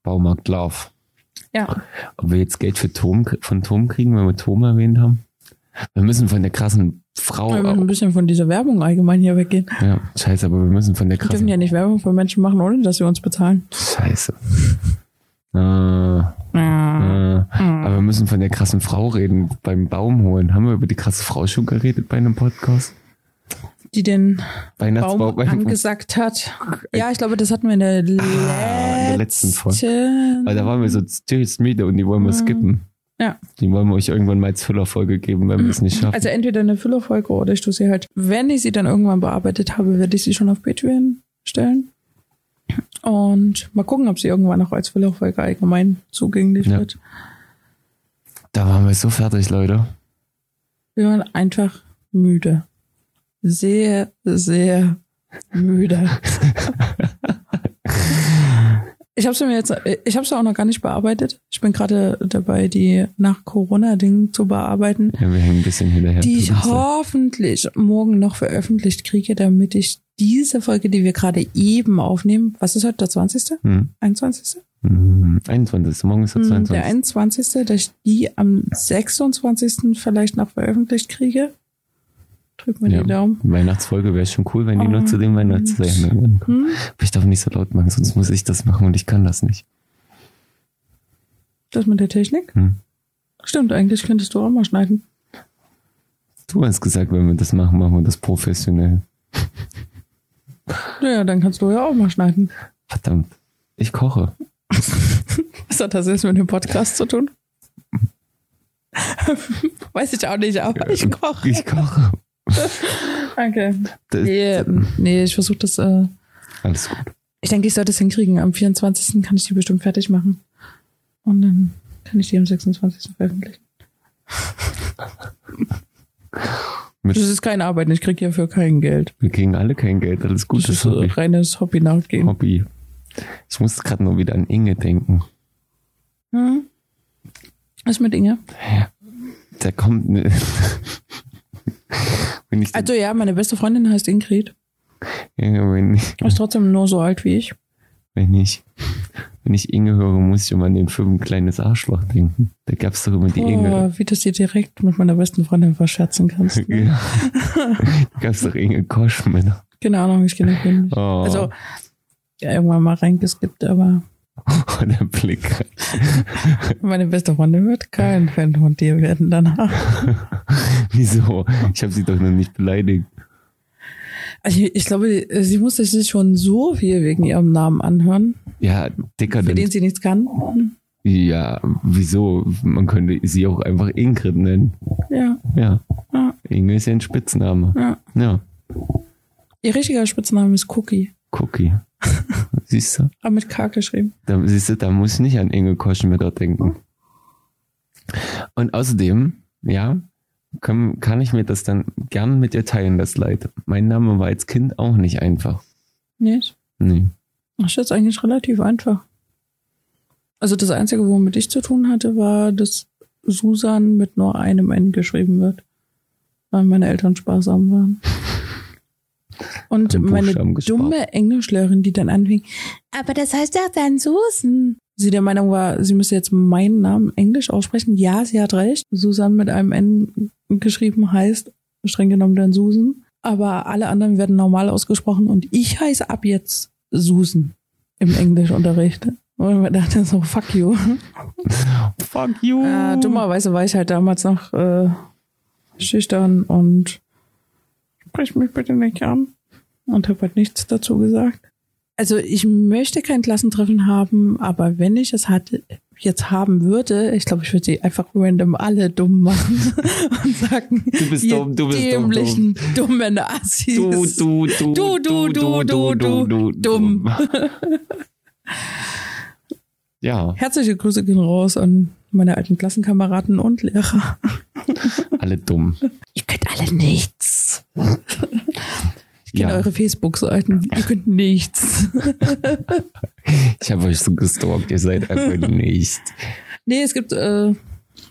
Baumarkt Love. Ja. Ob wir jetzt Geld für Tom, von Tom kriegen, wenn wir Tom erwähnt haben? Wir müssen von der krassen Frau. Wir müssen ein bisschen von dieser Werbung allgemein hier weggehen. ja, scheiße, aber wir müssen von der Wir dürfen krassen. ja nicht Werbung für Menschen machen, ohne dass sie uns bezahlen. Scheiße. Äh, Ja. äh, aber wir müssen von der krassen Frau reden beim Baum holen. Haben wir über die krasse Frau schon geredet bei einem Podcast? Die den Weihnachtsbaum angesagt hat. Ja, ich glaube, das hatten wir in der, Ah, in der letzten Folge. Weil da waren wir so serious müde und die wollen wir skippen. Ja. Die wollen wir euch irgendwann mal als Füllerfolge geben, wenn wir es nicht schaffen. Also entweder eine Füllerfolge oder ich tue sie halt, wenn ich sie dann irgendwann bearbeitet habe, werde ich sie schon auf Patreon stellen. Und mal gucken, ob sie irgendwann auch als Füllerfolge allgemein zugänglich Ja. wird. da waren wir so fertig, Leute. Wir waren einfach müde. Sehr, sehr müde. [laughs] Ich habe sie mir jetzt, ich habe sie auch noch gar nicht bearbeitet. Ich bin gerade dabei, die nach Corona-Ding zu bearbeiten. Ja, wir hängen ein bisschen hinterher. die ich hoffentlich morgen noch veröffentlicht kriege, damit ich diese Folge, die wir gerade eben aufnehmen, was ist heute der 20., Hm. 21.? Hm, 21. Morgen ist der Hm, 22. Der 21., dass ich die am 26. vielleicht noch veröffentlicht kriege. Drück mir Ja. die Daumen. Weihnachtsfolge wäre schon cool, wenn die Und- zu den Weihnachtsferien kommen. Hm? Aber ich darf nicht so laut machen, sonst muss ich das machen und ich kann das nicht. Das mit der Technik? Hm. Stimmt, eigentlich könntest du auch mal schneiden. Du hast gesagt, wenn wir das machen, machen wir das professionell. Ja, dann kannst du ja auch mal schneiden. Verdammt. Ich koche. [laughs] Was hat das jetzt mit dem Podcast zu tun? [laughs] Weiß ich auch nicht, aber ich koche. Ich koche. [laughs] Danke. Das, Nee, nee ich versuche das. Äh, Alles gut. ich denke, ich sollte es hinkriegen. Am 24. kann ich die bestimmt fertig machen. Und dann kann ich die am 26. veröffentlichen. [laughs] Das ist keine Arbeit, ich kriege hierfür kein Geld. wir kriegen alle kein Geld. Alles gut. Das ist Das Hobby. reines Hobby-Nachgehen. Hobby. Ich muss gerade nur wieder an Inge denken. Hm? Was mit Inge? Der kommt. Ne wenn ich, [laughs] Also ja, meine beste Freundin heißt Ingrid. ja, wenn ich, Ist trotzdem nur so alt wie ich. wenn ich, wenn ich Inge höre, muss ich immer an den Film Kleines Arschloch denken. Da gab's doch immer die Inge. Wie du sie direkt mit meiner besten Freundin verscherzen kannst. Ne? Ja. da gab's doch Inge Koschmänner. Keine Ahnung, ich kenne den nicht. Oh. Also, ja, irgendwann mal reingeskippt, aber [laughs] Oh, der Blick. meine beste Freundin wird kein [laughs] Fan von dir werden danach. [laughs] Wieso? Ich habe sie doch noch nicht beleidigt. Ich, ich glaube, sie musste sich schon so viel wegen ihrem Namen anhören, Ja, dicker für den sie nichts kann. Ja, wieso? Man könnte sie auch einfach Ingrid nennen. Ja, Ja. ja, Inge ist ja ein Spitzname. ja. Ja. Ihr richtiger Spitzname ist Cookie, Cookie. [laughs] Siehst du? aber mit K geschrieben. Da, siehst du, da muss ich nicht an Inge Koschmitter denken. Und außerdem, ja, kann, kann ich mir das dann gern mit dir teilen, das Leid. Mein Name war als Kind auch nicht einfach. Nee, Nee. das ist jetzt eigentlich relativ einfach. Also das Einzige, womit ich zu tun hatte, war, dass Susan mit nur einem N geschrieben wird, weil meine Eltern sparsam waren. [laughs] Und meine dumme Englischlehrerin, die dann anfing, aber das heißt doch dann Susan. Sie der Meinung war, sie müsse jetzt meinen Namen Englisch aussprechen. Ja, sie hat recht. Susan mit einem N geschrieben heißt streng genommen dann Susan. Aber alle anderen werden normal ausgesprochen und ich heiße ab jetzt Susan im Englischunterricht. Und man dachte so, fuck you. Fuck you. Äh, dummerweise war ich halt damals noch äh, schüchtern und sprich mich bitte nicht an und habe halt nichts dazu gesagt. Also ich möchte kein Klassentreffen haben, aber wenn ich es hatte, jetzt haben würde, ich glaube, ich würde sie einfach random alle dumm machen [laughs] und sagen, Du bist dumm, du bist dumm, dämlichen, dummen Assis. Du, du, du, Du, du, du, du, du, dumm. [laughs] Ja, Ja, Herzliche Grüße gehen raus an meine alten Klassenkameraden und Lehrer. [laughs] alle dumm. Ihr könnt alle nichts. Ich kenne Ja. eure Facebook-Seiten. Ihr könnt nichts. Ich habe euch so gestalkt, ihr seid einfach nicht. Nee, es gibt, äh,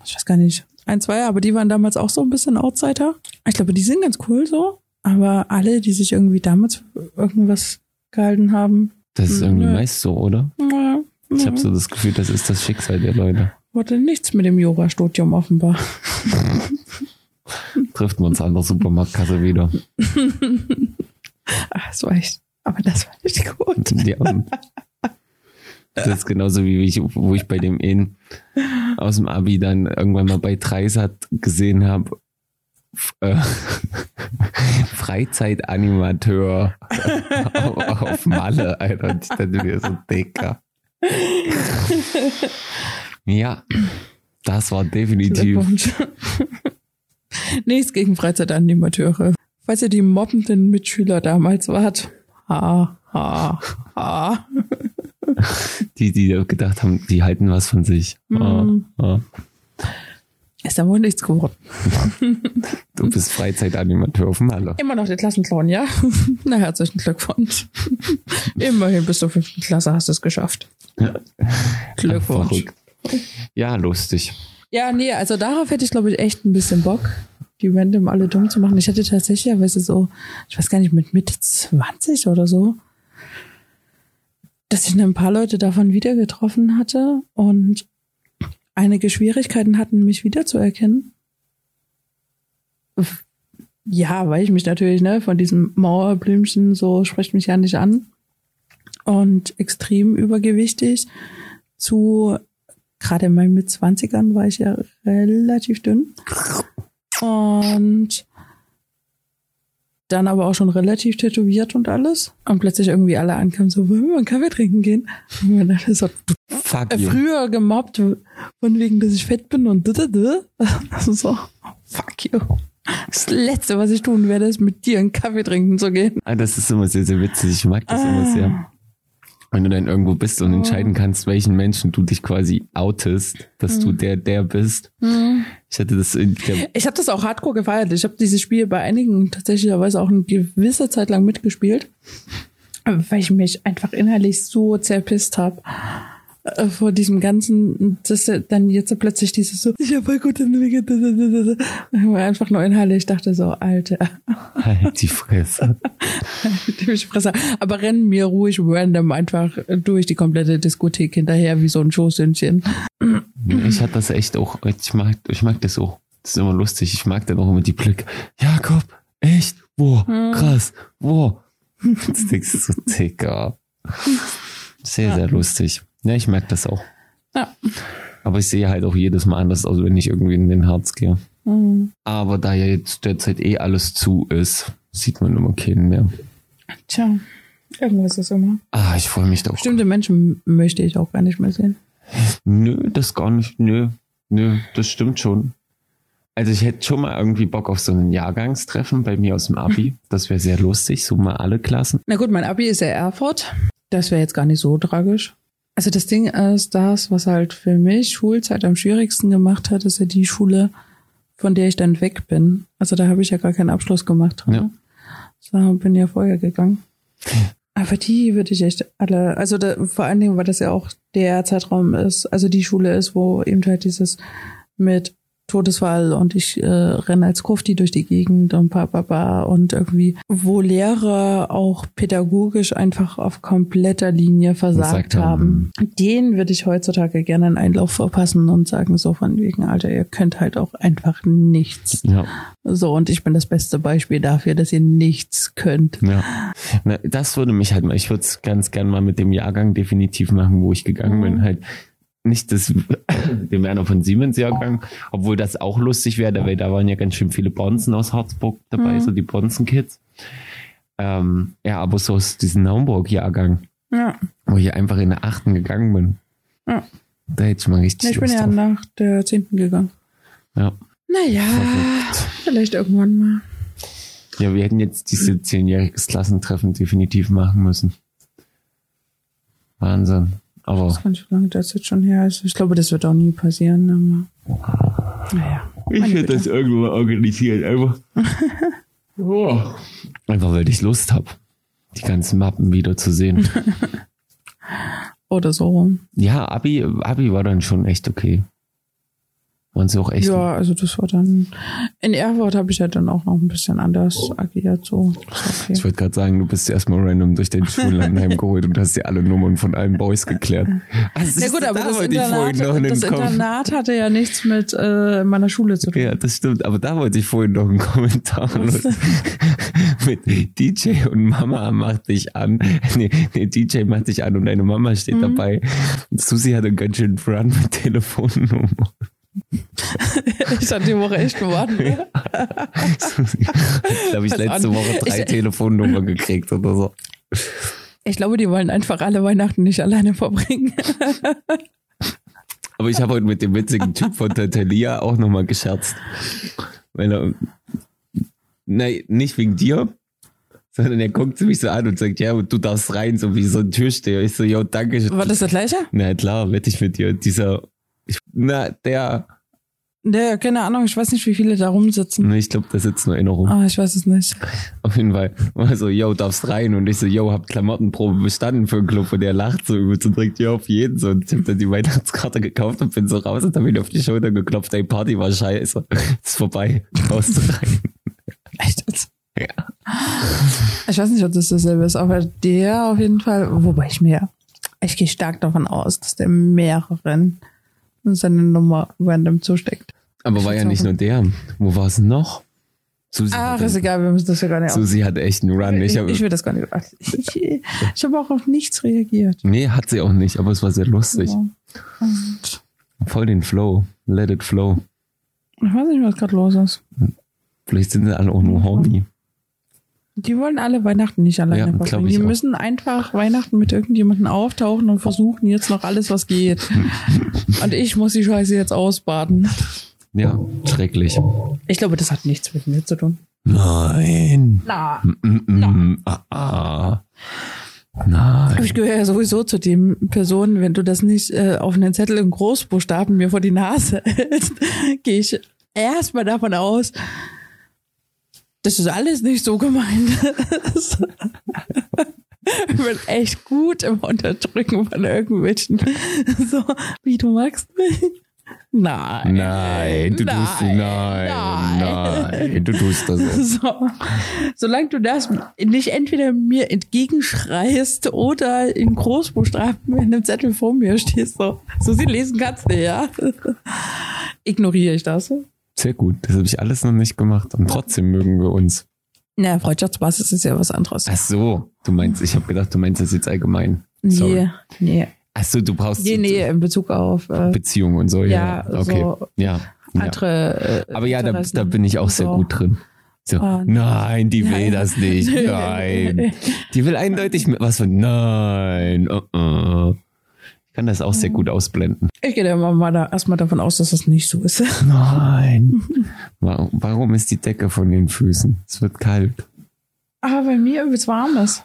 ich weiß gar nicht, ein, zwei, aber die waren damals auch so ein bisschen Outsider. Ich glaube, die sind ganz cool so. Aber alle, die sich irgendwie damals irgendwas gehalten haben, Das ist irgendwie Nö. meist so, oder? na, Ich habe so das Gefühl, das ist das Schicksal der Leute. wurde nichts mit dem Jura-Studium offenbar. [laughs] Trifft man uns an der Supermarktkasse wieder. Ach, das war echt, aber das war echt gut. Ja. Das ist genauso wie ich, wo ich bei dem In aus dem Abi dann irgendwann mal bei Dreisat gesehen habe. Äh, [laughs] Freizeitanimateur [laughs] auf, auf Malle, Alter. Und ich dachte mir so, Dicker. Ja, das war definitiv. Nichts gegen Freizeitanimateure. Falls ihr die mobbenden Mitschüler damals wart, ha, ha, ha. Die, die gedacht haben, die halten was von sich. Mhm. Ah, ah. Ist da wohl nichts geworden. [laughs] Du bist Freizeitanimateur auf Malle. Immer noch der Klassenclown, ja? [laughs] Na, herzlichen Glückwunsch. [laughs] Immerhin bis zur fünften Klasse hast du es geschafft. Glückwunsch. Ja, lustig. Ja, nee, also darauf hätte ich, glaube ich, echt ein bisschen Bock, die random alle dumm zu machen. Ich hatte tatsächlich, weißt du, so, ich weiß gar nicht, mit Mitte 20 oder so, dass ich ein paar Leute davon wieder getroffen hatte und einige Schwierigkeiten hatten, mich wiederzuerkennen. Ja, weil ich mich natürlich, ne, von diesem Mauerblümchen so spricht mich ja nicht an. Und extrem übergewichtig zu gerade in meinen Mitzwanzigern war ich ja relativ dünn. Und dann aber auch schon relativ tätowiert und alles. Und plötzlich irgendwie alle ankamen, so, wollen wir einen Kaffee trinken gehen? Und dachte so, Fuck you. früher gemobbt, von wegen, dass ich fett bin und. Also so, fuck you. Das Letzte, was ich tun werde, ist mit dir einen Kaffee trinken zu gehen. Ah, das ist immer sehr, sehr witzig. Ich mag das immer sehr. Wenn du dann irgendwo bist und entscheiden kannst, welchen Menschen du dich quasi outest, dass du der, der bist. Ich hatte das in der, Ich habe das auch hardcore gefeiert. Ich habe dieses Spiel bei einigen tatsächlicherweise auch eine gewisse Zeit lang mitgespielt, weil ich mich einfach innerlich so zerpisst habe äh, vor diesem ganzen, dass dann jetzt plötzlich dieses so, ich habe voll gut entwickelt, [laughs] einfach nur innerlich. Ich dachte so, Alter, halt die Fresse. [laughs] die Fresse. aber renn mir ruhig random einfach durch die komplette Diskothek hinterher wie so ein Schoßhündchen. Ich hatte das echt auch, ich mag, ich mag das auch. Das ist immer lustig. Ich mag dann auch immer die Blick. Jakob, echt? Wo? Krass. Wo? [laughs] Denkst du so, Digga. Sehr, sehr lustig. Ja, ich mag das auch. Ja. Aber ich sehe halt auch jedes Mal anders aus, wenn ich irgendwie in den Harz gehe. Mhm. Aber da ja jetzt derzeit eh alles zu ist, sieht man immer keinen mehr. Tja, irgendwas ist immer. Ah, ich freue mich doch. Bestimmte Menschen möchte ich auch gar nicht mehr sehen. Nö, das gar nicht. Nö, nö, das stimmt schon. Also ich hätte schon mal irgendwie Bock auf so einen Jahrgangstreffen bei mir aus dem Abi. [laughs] Das wäre sehr lustig, so mal alle Klassen. Na gut, mein Abi ist ja Erfurt. Das wäre jetzt gar nicht so tragisch. Also das Ding ist, das, was halt für mich Schulzeit am schwierigsten gemacht hat, ist ja die Schule, von der ich dann weg bin. Also da habe ich ja gar keinen Abschluss gemacht. Ja. So, bin ja vorher gegangen. Aber die würde ich echt alle, also da, vor allen Dingen, weil das ja auch der Zeitraum ist, also die Schule ist, wo eben halt dieses mit Todesfall und ich äh, renne als Kufti durch die Gegend und pa, pa, pa und irgendwie, wo Lehrer auch pädagogisch einfach auf kompletter Linie versagt haben. haben. Den würde ich heutzutage gerne einen Einlauf verpassen und sagen so von wegen, Alter, ihr könnt halt auch einfach nichts. Ja, So, und ich bin das beste Beispiel dafür, dass ihr nichts könnt. ja. Na, das würde mich halt mal, ich würde es ganz gern mal mit dem Jahrgang definitiv machen, wo ich gegangen bin. Halt nicht das, dem [laughs] Werner von Siemens Jahrgang, obwohl das auch lustig wäre, weil da waren ja ganz schön viele Bonzen aus Harzburg dabei, Mhm. so die Bonzen-Kids. Ähm, ja, aber so aus diesem Naumburg-Jahrgang, Ja. wo ich einfach in der achten gegangen bin. Ja. Da hätte ich mal richtig Ich bin ja drauf. nach der zehnten gegangen. Ja. Naja, vielleicht irgendwann mal. ja, wir hätten jetzt diese zehnjähriges Klassentreffen definitiv machen müssen. Wahnsinn. Aber Das kann ich, wie lange das jetzt schon her ist. Ich glaube, das wird auch nie passieren. Aber, naja. meine Güte. irgendwann mal organisieren. Einfach, [laughs] oh. einfach weil ich Lust habe, die ganzen Mappen wieder zu sehen. [laughs] Oder so rum. ja, Abi, Abi war dann schon echt okay. Waren sie auch echt. Ja, also das war dann. In Erfurt habe ich ja dann auch noch ein bisschen anders agiert. So. Ist Ich okay. wollte gerade sagen, du bist erstmal random durch den Schullandheim geholt und hast dir alle Nummern von allen Boys geklärt. [laughs] Also, Ja gut, aber da das Internat, das Internat hatte ja nichts mit äh, meiner Schule zu tun. Ja, das stimmt, aber da wollte ich vorhin noch einen Kommentar [laughs] mit DJ und Mama macht dich an. [laughs] Nee, nee, DJ macht dich an und deine Mama Mhm. steht dabei. Und Susi hatte einen ganz schön Run mit Telefonnummer. [laughs] ich hatte die Woche echt gewartet. Ne? Susi hat, glaube ich, letzte Woche drei Ich- Telefonnummern gekriegt oder so. Ich glaube, die wollen einfach alle Weihnachten nicht alleine verbringen. Aber ich habe heute mit dem witzigen Typ von Tatalia auch nochmal gescherzt. Weil er, nein, nicht wegen dir, sondern er guckt mich so an und sagt, ja, du darfst rein, so wie so ein Türsteher. Ich so, jo, danke. War das der gleiche? Na klar, wette ich mit dir. Dieser, ich, na, der, Der, keine Ahnung, ich weiß nicht, wie viele da rumsitzen. ne, ich glaube, da sitzt nur Erinnerung. Ah, ich weiß es nicht. [laughs] Auf jeden Fall. War so, yo, darfst rein. Und ich so, yo, hab Klamottenprobe bestanden für einen Club. Und der lacht so übel und trinkt, ja, auf jeden. So, und ich hab dann die Weihnachtskarte gekauft und bin so raus und hab ihn auf die Schulter geklopft. Ey, Party war scheiße. [laughs] Ist vorbei. Raus rein. [laughs] Echt? Ja. Ich weiß nicht, ob das dasselbe ist, aber der auf jeden Fall, wobei ich mir, ich gehe stark davon aus, dass der mehreren seine Nummer random zusteckt. Aber war ja nicht nur der. Wo war es noch? Susi, Ach, ist egal, wir müssen das ja gar nicht Susi hatte echt einen Run. Ich, Ich ich will das gar nicht. [laughs] Ich, ich, habe auch auf nichts reagiert. nee, hat sie auch nicht, aber es war sehr lustig. Ja. Voll den Flow. Let it flow. ich weiß nicht, was gerade los ist. Vielleicht sind sie alle auch nur horny. Die wollen alle Weihnachten nicht alleine Ja, verbringen. Die auch. müssen einfach Weihnachten mit irgendjemandem auftauchen und versuchen jetzt noch alles, was geht. [laughs] und ich muss die Scheiße jetzt ausbaden. Ja, schrecklich. Ich glaube, das hat nichts mit mir zu tun. Nein. Na, Mm, mm, ah, ah. Nein. ich gehöre ja sowieso zu den Personen, wenn du das nicht äh, auf einen Zettel in Großbuchstaben mir vor die Nase hältst, [laughs] gehe ich erstmal davon aus, das ist alles nicht so gemeint. ich bin echt gut im Unterdrücken von irgendwelchen. So, wie du magst mich. Nein. Nein, du tust Nein. nein, nein, du tust das. nicht. So, solange du das nicht entweder mir entgegenschreist oder in Großbuchstaben in einem Zettel vor mir stehst, so, so sie lesen kannst du, ja. Ignoriere ich das. Sehr gut, das habe ich alles noch nicht gemacht und trotzdem mögen wir uns. Na, Freundschaftsbasis ist ja was anderes. Ach so, du meinst, ich habe gedacht, du meinst das jetzt allgemein. Sorry. Nee, nee. Ach so, du brauchst Nee, nee, in Bezug auf äh, Beziehungen und so, ja. Ja, okay. so ja. andere. Äh, Aber ja, da, da bin ich auch sehr So. gut drin. So, Ah, nein, die will Ja. das nicht. [laughs] Nein. Die will eindeutig mit was von nein. Uh -uh. Kann das auch sehr gut ausblenden. Ich gehe ja immer mal da erstmal davon aus, dass das nicht so ist. [laughs] Nein. Warum, warum ist die Decke von den Füßen? Es wird kalt. Aber bei mir übelst warm ist.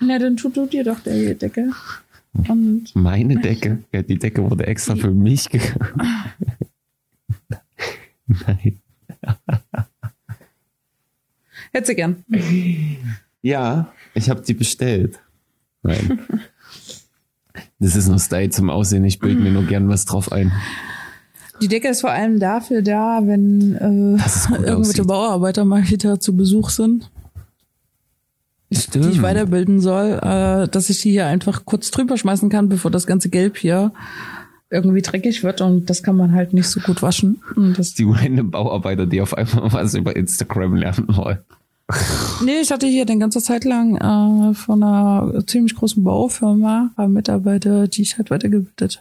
Na, dann tut du dir doch die Decke. Und Meine Decke? Ja, die Decke wurde extra für mich gekauft. [laughs] Nein. hätte sie gern. Ja, ich habe die bestellt. Nein. [laughs] Das ist nur Style zum Aussehen. Ich bilde mir nur gern was drauf ein. Die Decke ist vor allem dafür da, wenn äh, [laughs] irgendwelche aussieht. Bauarbeiter mal wieder zu Besuch sind, die Stimmt. ich weiterbilden soll, äh, dass ich die hier einfach kurz drüber schmeißen kann, bevor das ganze Gelb hier irgendwie dreckig wird und das kann man halt nicht so gut waschen. Und das, Die random Bauarbeiter, die auf einmal was über Instagram lernen wollen. Nee, ich hatte hier den ganze Zeit lang äh, von einer ziemlich großen Baufirma äh, Mitarbeiter, die ich halt weitergebildet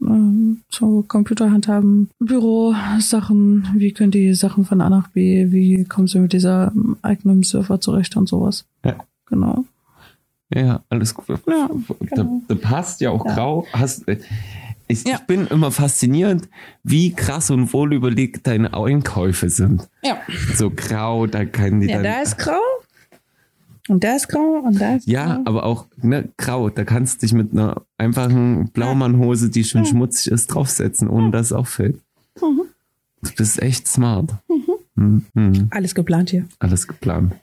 habe. Ähm, so Computerhandhaben, Büro-Sachen, wie können die Sachen von A nach B, wie kommen sie mit dieser ähm, eigenen Surfer zurecht und sowas. Ja. Genau. Ja, alles gut. Ja, da, genau. da passt ja auch Ja. grau. Hast, äh, ich, Ja. ich bin immer fasziniert, wie krass und wohlüberlegt deine Einkäufe sind. Ja. So grau, da kann die Ja, dann. da ist grau. Und der ist grau und der ist Ja, grau. aber auch ne, grau. Da kannst du dich mit einer einfachen Blaumannhose, die schon Ja. schmutzig ist, draufsetzen, ohne dass es auffällt. Mhm. Du bist echt smart. Mhm. Mhm. Alles geplant hier. Alles geplant.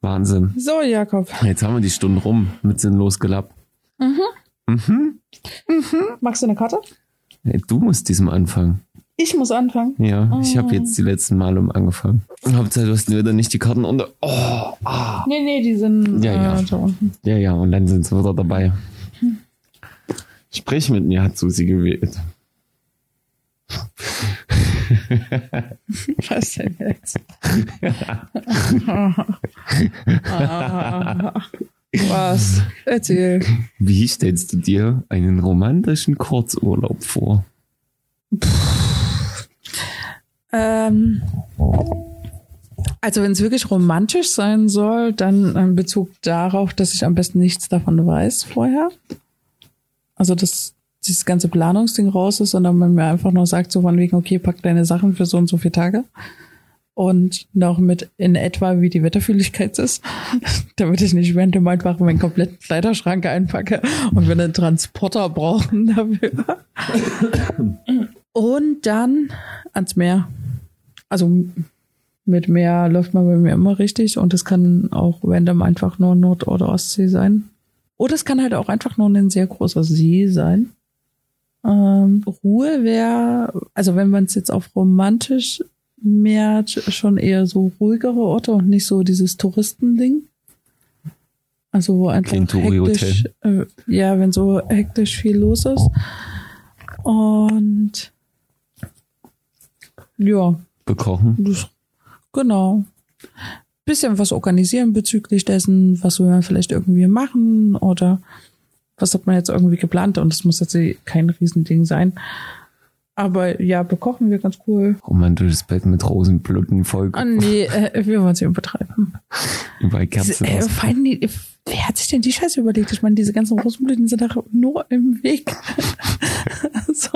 Wahnsinn. So, Jakob. Jetzt haben wir die Stunden rum mit sinnlos gelappt. Mhm. Magst du eine Karte? Hey, du musst diesem anfangen. Ich muss anfangen. Ja, ich habe Oh. jetzt die letzten Male um angefangen. Hauptsache, du hast wieder nicht die Karten unter. Oh, ah. Nee, nee, die sind Ja, ja. Äh, da unten. Ja, ja, und dann sind sie wieder dabei. Sprich mit mir, hat Susi gewählt. [laughs] Was denn jetzt? [laughs] [laughs] Ah. Was? Erzähl. Wie stellst du dir einen romantischen Kurzurlaub vor? Ähm, also wenn es wirklich romantisch sein soll, dann in Bezug darauf, dass ich am besten nichts davon weiß vorher. Also dass dieses ganze Planungsding raus ist, sondern man mir einfach nur sagt, so von wegen, okay, pack deine Sachen für so und so viele Tage. Und noch mit in etwa, wie die Wetterfühligkeit ist, [laughs] damit ich nicht random einfach meinen kompletten Kleiderschrank einpacke und wir einen Transporter brauchen dafür. [laughs] Und dann ans Meer. Also mit Meer läuft man bei mir immer richtig und es kann auch random einfach nur Nord- oder Ostsee sein. Oder es kann halt auch einfach nur ein sehr großer See sein. Ähm, Ruhe wäre, also wenn man es jetzt auf romantisch mehrt, schon eher so ruhigere Orte und nicht so dieses Touristending. Also wo einfach hektisch, äh, ja, wenn so hektisch viel los ist. Und ja, Bekochen? das, genau. Bisschen was organisieren bezüglich dessen, was will man vielleicht irgendwie machen oder was hat man jetzt irgendwie geplant und es muss jetzt kein Riesending sein. Aber ja, bekochen wir ganz cool. Romantisches Bett mit Rosenblüten, voll Ah, nee, [laughs] äh, wir wollen es übertreiben. überall Kerzen Äh, vor allem die, wer hat sich denn die Scheiße überlegt? Ich meine, diese ganzen Rosenblüten sind doch nur im Weg. [laughs] so.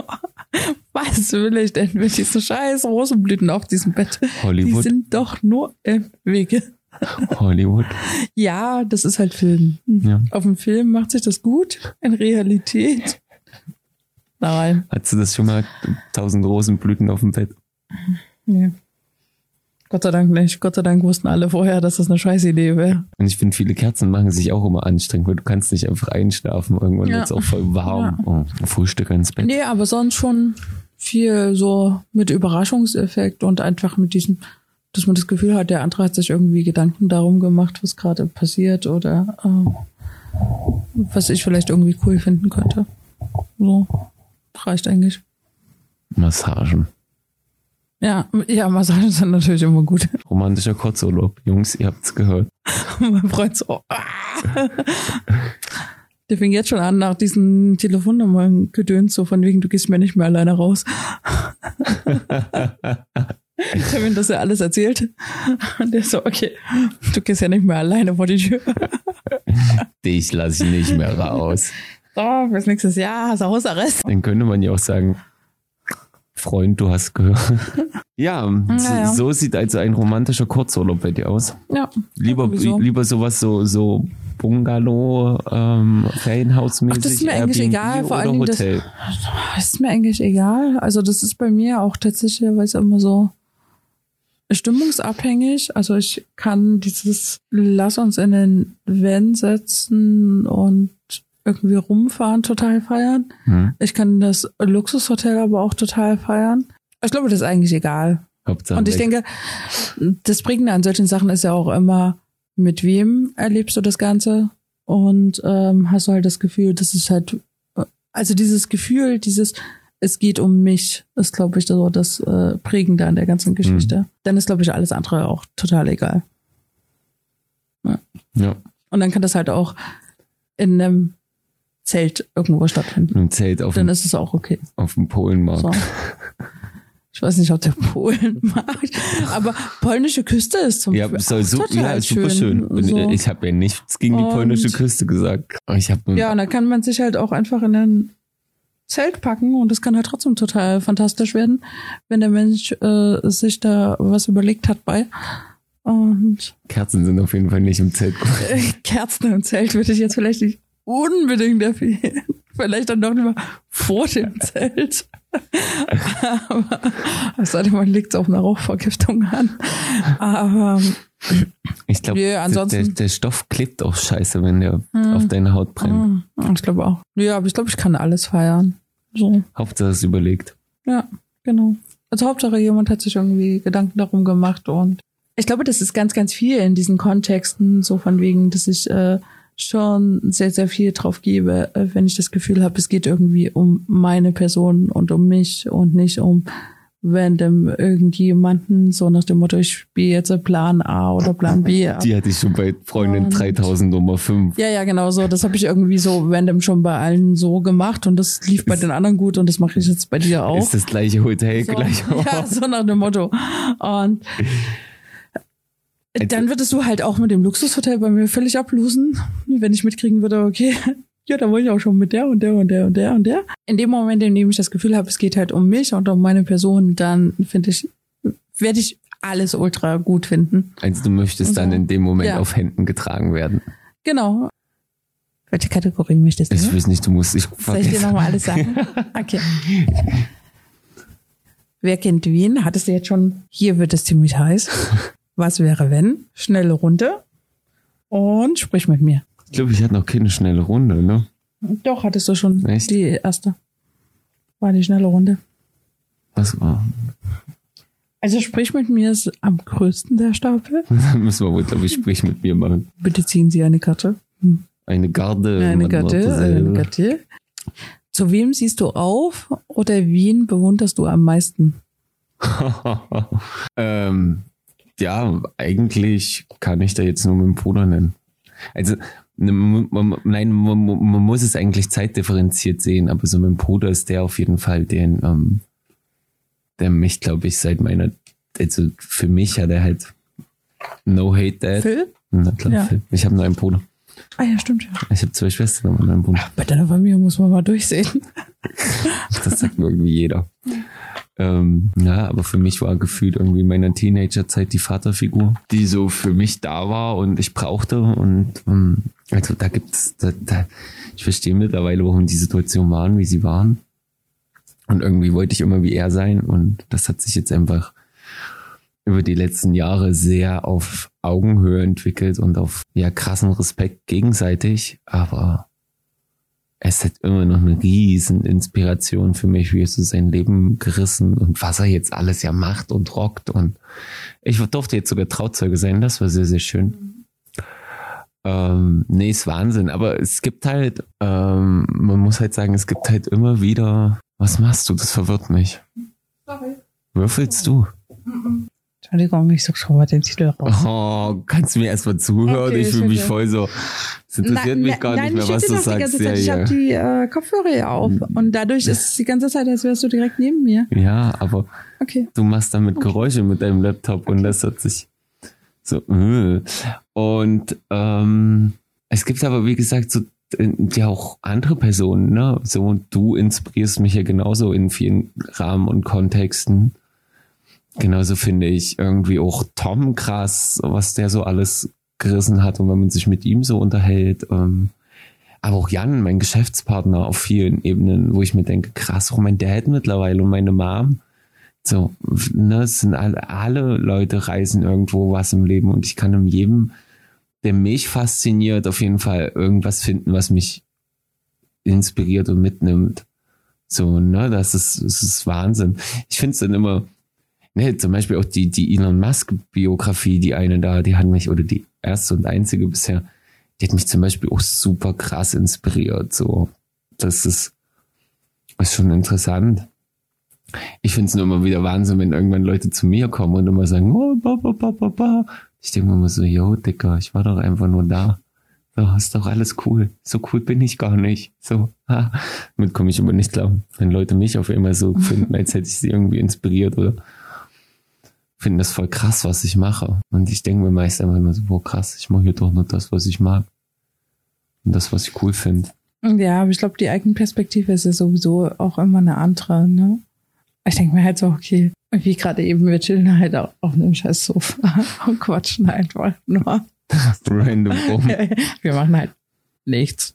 Was will ich denn mit diesen scheiß Rosenblüten auf diesem Bett? Die Hollywood. sind doch nur im Wege. Hollywood. Ja, das ist halt Film. Ja. Auf dem Film macht sich das gut. In Realität. Nein. Hattest du das schon mal? Tausend Rosenblüten auf dem Bett. Nee. Gott sei Dank nicht. Gott sei Dank wussten alle vorher, dass das eine scheiß Idee wäre. Und ich finde, viele Kerzen machen sich auch immer anstrengend, weil du kannst nicht einfach einschlafen. Irgendwann Ja. wird es auch voll warm. Oh, Frühstück ins Bett. Nee, aber sonst schon viel so mit Überraschungseffekt und einfach mit diesem, dass man das Gefühl hat, der andere hat sich irgendwie Gedanken darum gemacht, was gerade passiert oder äh, was ich vielleicht irgendwie cool finden könnte. So. Reicht eigentlich. Massagen. Ja, ja, Massagen sind natürlich immer gut. [laughs] Romantischer Kurzurlaub. Jungs, ihr habt's gehört. mein Freund so, ah. Der fing jetzt schon an, nach diesen Telefonnummern gedöns, so von wegen, du gehst mir nicht mehr alleine raus. ich habe ihm das ja alles erzählt. Und der so, okay, du gehst ja nicht mehr alleine vor die Tür. Dich lasse ich nicht mehr raus. So, bis nächstes Jahr hast du Hausarrest. Dann könnte man ja auch sagen, Freund, du hast gehört. [laughs] Ja, so, ja. so sieht also ein romantischer Kurzurlaub bei dir aus. Ja. Lieber, Sowieso. lieber sowas so, so Bungalow, ähm, Ferienhausmäßig, Ach, das ist mir eigentlich Airbnb egal, vor oder allen Dingen das- Hotel. Das ist mir eigentlich egal. Also das ist bei mir auch tatsächlich immer so stimmungsabhängig. Also ich kann dieses Lass uns in den Van setzen und irgendwie rumfahren total feiern. Hm. Ich kann das Luxushotel aber auch total feiern. Ich glaube, das ist eigentlich egal. Hauptsache Und ich weg. denke, das Prägende an solchen Sachen ist ja auch immer, mit wem erlebst du das Ganze? Und ähm, hast du halt das Gefühl, dass es halt, also dieses Gefühl, dieses, es geht um mich, ist, glaube ich, so das äh, Prägende an der ganzen Geschichte. Dann ist, glaube ich, alles andere auch total egal. ja, Und dann kann das halt auch in einem Zelt irgendwo stattfinden. im Zelt auf Dann dem, ist es auch okay. auf dem Polenmarkt. So. Ich weiß nicht, ob der Polen mag, aber polnische Küste ist zum Ja, Beispiel soll so, total ja, ist super schön. Und So. Ich habe ja nichts gegen die Und- polnische Küste gesagt. Ich Ja, und da kann man sich halt auch einfach in ein Zelt packen und es kann halt trotzdem total fantastisch werden, wenn der Mensch äh, sich da was überlegt hat bei. Und Kerzen sind auf jeden Fall nicht im Zelt [laughs] Kerzen im Zelt würde ich jetzt vielleicht nicht unbedingt empfehlen. [laughs] Vielleicht dann doch lieber vor dem Zelt. Aber es sei denn, man legt es auf eine Rauchvergiftung an. Aber Ich glaube, ansonsten- der, der Stoff klebt auch scheiße, wenn der auf deine Haut brennt. mm, ich glaube auch. Ja, aber ich glaube, ich kann alles feiern. So. Hauptsache es überlegt. Ja, genau. Also Hauptsache jemand hat sich irgendwie Gedanken darum gemacht und ich glaube, das ist ganz, ganz viel in diesen Kontexten, so von wegen, dass ich äh, schon sehr, sehr viel drauf gebe, äh, wenn ich das Gefühl habe, es geht irgendwie um meine Person und um mich und nicht um random irgendjemanden, so nach dem Motto, ich spiele jetzt Plan A oder Plan B ab. [laughs] Die hatte ich schon bei Freundin Und- 3000 Nummer 5. Ja, ja, genau so. Das habe ich irgendwie so random schon bei allen so gemacht und das lief bei den anderen gut und das mache ich jetzt bei dir auch. Ist das gleiche Hotel, So, gleich [laughs] ja, so nach dem Motto. Und [laughs] dann würdest du halt auch mit dem Luxushotel bei mir völlig ablosen, wenn ich mitkriegen würde, okay, [laughs] ja, da wollte ich auch schon mit der und der und der und der und der. In dem Moment, in dem ich das Gefühl habe, es geht halt um mich und um meine Person, dann finde ich, werde ich alles ultra gut finden. Also du möchtest dann in dem Moment Ja. auf Händen getragen werden. Genau. Welche Kategorie möchtest du? Ich weiß nicht, du musst, ich Soll ich dir [laughs] nochmal alles sagen? Okay. [laughs] Wer kennt wen? Hattest du jetzt schon? Hier wird es ziemlich heiß. Was wäre wenn? Schnelle Runde. Und sprich mit mir. Ich glaube, ich hatte noch keine schnelle Runde, ne? Doch, hattest du schon Echt? die erste. War die schnelle Runde. Was war? Also sprich mit mir ist am größten der Stapel. [laughs] Dann müssen wir wohl, glaube ich, Sprich mit mir machen. Bitte ziehen Sie eine Karte. Hm. Eine Garde. Eine. Karte, eine Karte. Zu wem siehst du auf oder wen bewunderst du am meisten? [laughs] ähm, ja, eigentlich kann ich da jetzt nur meinen Bruder nennen. Also, ne, man- man- nein, man, man muss es eigentlich zeitdifferenziert sehen, aber so mein Bruder ist der auf jeden Fall, den, ähm, der mich, glaube ich, seit meiner, also für mich hat er halt No Hate Dad. Phil? Na klar, Ja. Phil. Ich habe nur einen Bruder. Ah ja, stimmt ja. Ich habe zwei Schwestern und einen Bruder. Bei deiner Familie muss man mal durchsehen. Das sagt mir irgendwie jeder. Ähm, ja, aber für mich war gefühlt irgendwie in meiner Teenagerzeit die Vaterfigur, die so für mich da war und ich brauchte. Und ähm, also da gibt's, da, da, ich verstehe mittlerweile, warum die Situationen waren, wie sie waren. Und irgendwie wollte ich immer wie er sein. Und das hat sich jetzt einfach über die letzten Jahre sehr auf Augenhöhe entwickelt und auf ja krassen Respekt gegenseitig. Aber es hat immer noch eine riesen Inspiration für mich, wie er so sein Leben gerissen und was er jetzt alles ja macht und rockt. Und ich durfte jetzt sogar Trauzeuge sein, das war sehr, sehr schön. Ähm, nee, ist Wahnsinn. Aber es gibt halt, ähm, man muss halt sagen, es gibt halt immer wieder, was machst du? Das verwirrt mich. Würfelst du? Entschuldigung, ich such schon mal den Titel raus. Oh, kannst du mir erstmal zuhören? Okay, ich fühle mich voll so. Es interessiert mich gar nicht mehr, was du sagst. Ja, Ich ja. habe die äh, Kopfhörer ja auf und dadurch ist es die ganze Zeit, als wärst du direkt neben mir. ja, aber Okay. du machst damit Geräusche mit deinem Laptop und das hat sich so. Äh. Und ähm, es gibt aber, wie gesagt, so äh, ja auch andere Personen, ne? So, du inspirierst mich ja genauso in vielen Rahmen und Kontexten. Genauso finde ich irgendwie auch Tom krass, was der so alles gerissen hat und wenn man sich mit ihm so unterhält. Ähm, aber auch Jan, mein Geschäftspartner auf vielen Ebenen, wo ich mir denke, krass, auch mein Dad mittlerweile und meine Mom. So, ne, es sind alle, alle Leute reisen irgendwo was im Leben und ich kann in jedem, der mich fasziniert, auf jeden Fall irgendwas finden, was mich inspiriert und mitnimmt. So, ne, das ist, das ist Wahnsinn. Ich finde es dann immer, ne, zum Beispiel auch die, die Elon Musk Biografie, die eine da, die hat mich, oder die erste und einzige bisher, die hat mich zum Beispiel auch super krass inspiriert, so. Das ist, ist schon interessant. Ich finde es nur immer wieder Wahnsinn, wenn irgendwann Leute zu mir kommen und immer sagen, oh, ba, ba, ba, ba, ba. Ich denke mir immer so, yo, Dicker, ich war doch einfach nur da. So, ist doch alles cool. So cool bin ich gar nicht. So, [laughs] ha. Damit komme ich immer nicht klar, wenn Leute mich auf einmal so finden, [laughs] als hätte ich sie irgendwie inspiriert oder finden das voll krass, was ich mache. Und ich denke mir meist einfach immer so, boah, krass, ich mache hier doch nur das, was ich mag. Und das, was ich cool finde. Ja, aber ich glaube, die Eigenperspektive ist ja sowieso auch immer eine andere, ne? Ich denke mir halt so, okay, Wie gerade eben, wir chillen halt auch auf einem scheiß Sofa [laughs] und quatschen einfach nur. Random [laughs] rum. Wir machen halt nichts.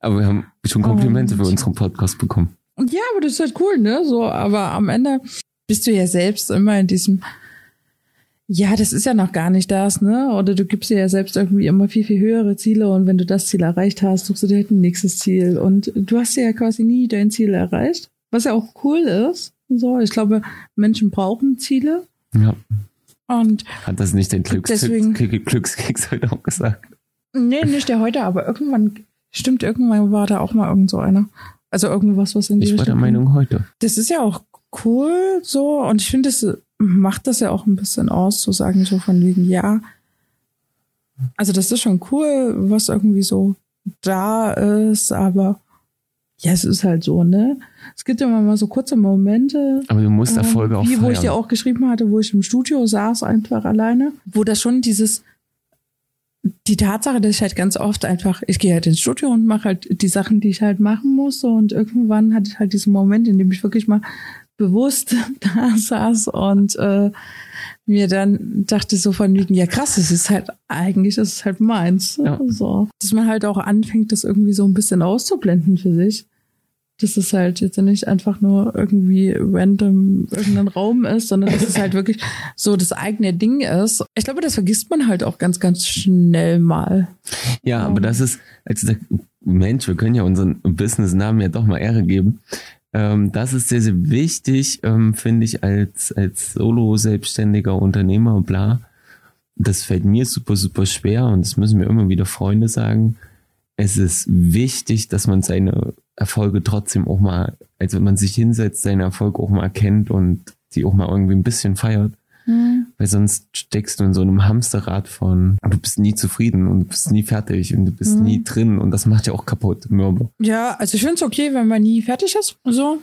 Aber wir haben schon Komplimente für unseren Podcast bekommen. Ja, aber das ist halt cool, ne? So, aber am Ende bist du ja selbst immer in diesem, ja, das ist ja noch gar nicht das, ne? Oder du gibst dir ja selbst irgendwie immer viel, viel höhere Ziele und wenn du das Ziel erreicht hast, suchst du dir halt ein nächstes Ziel. Und du hast ja quasi nie dein Ziel erreicht, was ja auch cool ist. So, ich glaube, Menschen brauchen Ziele. Ja. Und Hat das nicht dein Glücks Deswegen- Glücks Glückskeks heute auch gesagt? nee, nicht der heute, aber irgendwann, stimmt, irgendwann war da auch mal irgend so einer. Also irgendwas, was in die Ich war der Richtung ging. Meinung heute. das ist ja auch cool so und ich finde, das macht das ja auch ein bisschen aus, zu sagen, so von wegen, ja, also das ist schon cool, was irgendwie so da ist, aber ja, es ist halt so, ne? Es gibt immer mal so kurze Momente, Aber du musst Erfolge ähm, auch wie, feiern. wo ich dir auch geschrieben hatte, wo ich im Studio saß, einfach alleine, wo das schon dieses, die Tatsache, dass ich halt ganz oft einfach, ich gehe halt ins Studio und mache halt die Sachen, die ich halt machen muss und irgendwann hatte ich halt diesen Moment, in dem ich wirklich mal bewusst [laughs] da saß und äh, mir dann dachte so von wegen, ja krass, das ist halt eigentlich, das ist halt meins. Ja. So. Dass man halt auch anfängt, das irgendwie so ein bisschen auszublenden für sich. Dass es halt jetzt nicht einfach nur irgendwie random irgendein Raum ist, sondern dass es halt wirklich so das eigene Ding ist. Ich glaube, das vergisst man halt auch ganz, ganz schnell mal. Ja, aber das ist, der Mensch, wir können ja unseren Business-Namen ja doch mal Ehre geben. Ähm, das ist sehr, sehr wichtig, ähm, finde ich, als, als Solo-Selbstständiger Unternehmer, bla. Das fällt mir super, super schwer und das müssen mir immer wieder Freunde sagen. Es ist wichtig, dass man seine Erfolge trotzdem auch mal, also wenn man sich hinsetzt, seine Erfolge auch mal erkennt und die auch mal irgendwie ein bisschen feiert. Weil sonst steckst du in so einem Hamsterrad von, du bist nie zufrieden und du bist nie fertig und du bist Mhm. nie drin und das macht ja auch kaputt, Mürbe. Ja, also ich finde es okay, wenn man nie fertig ist. So.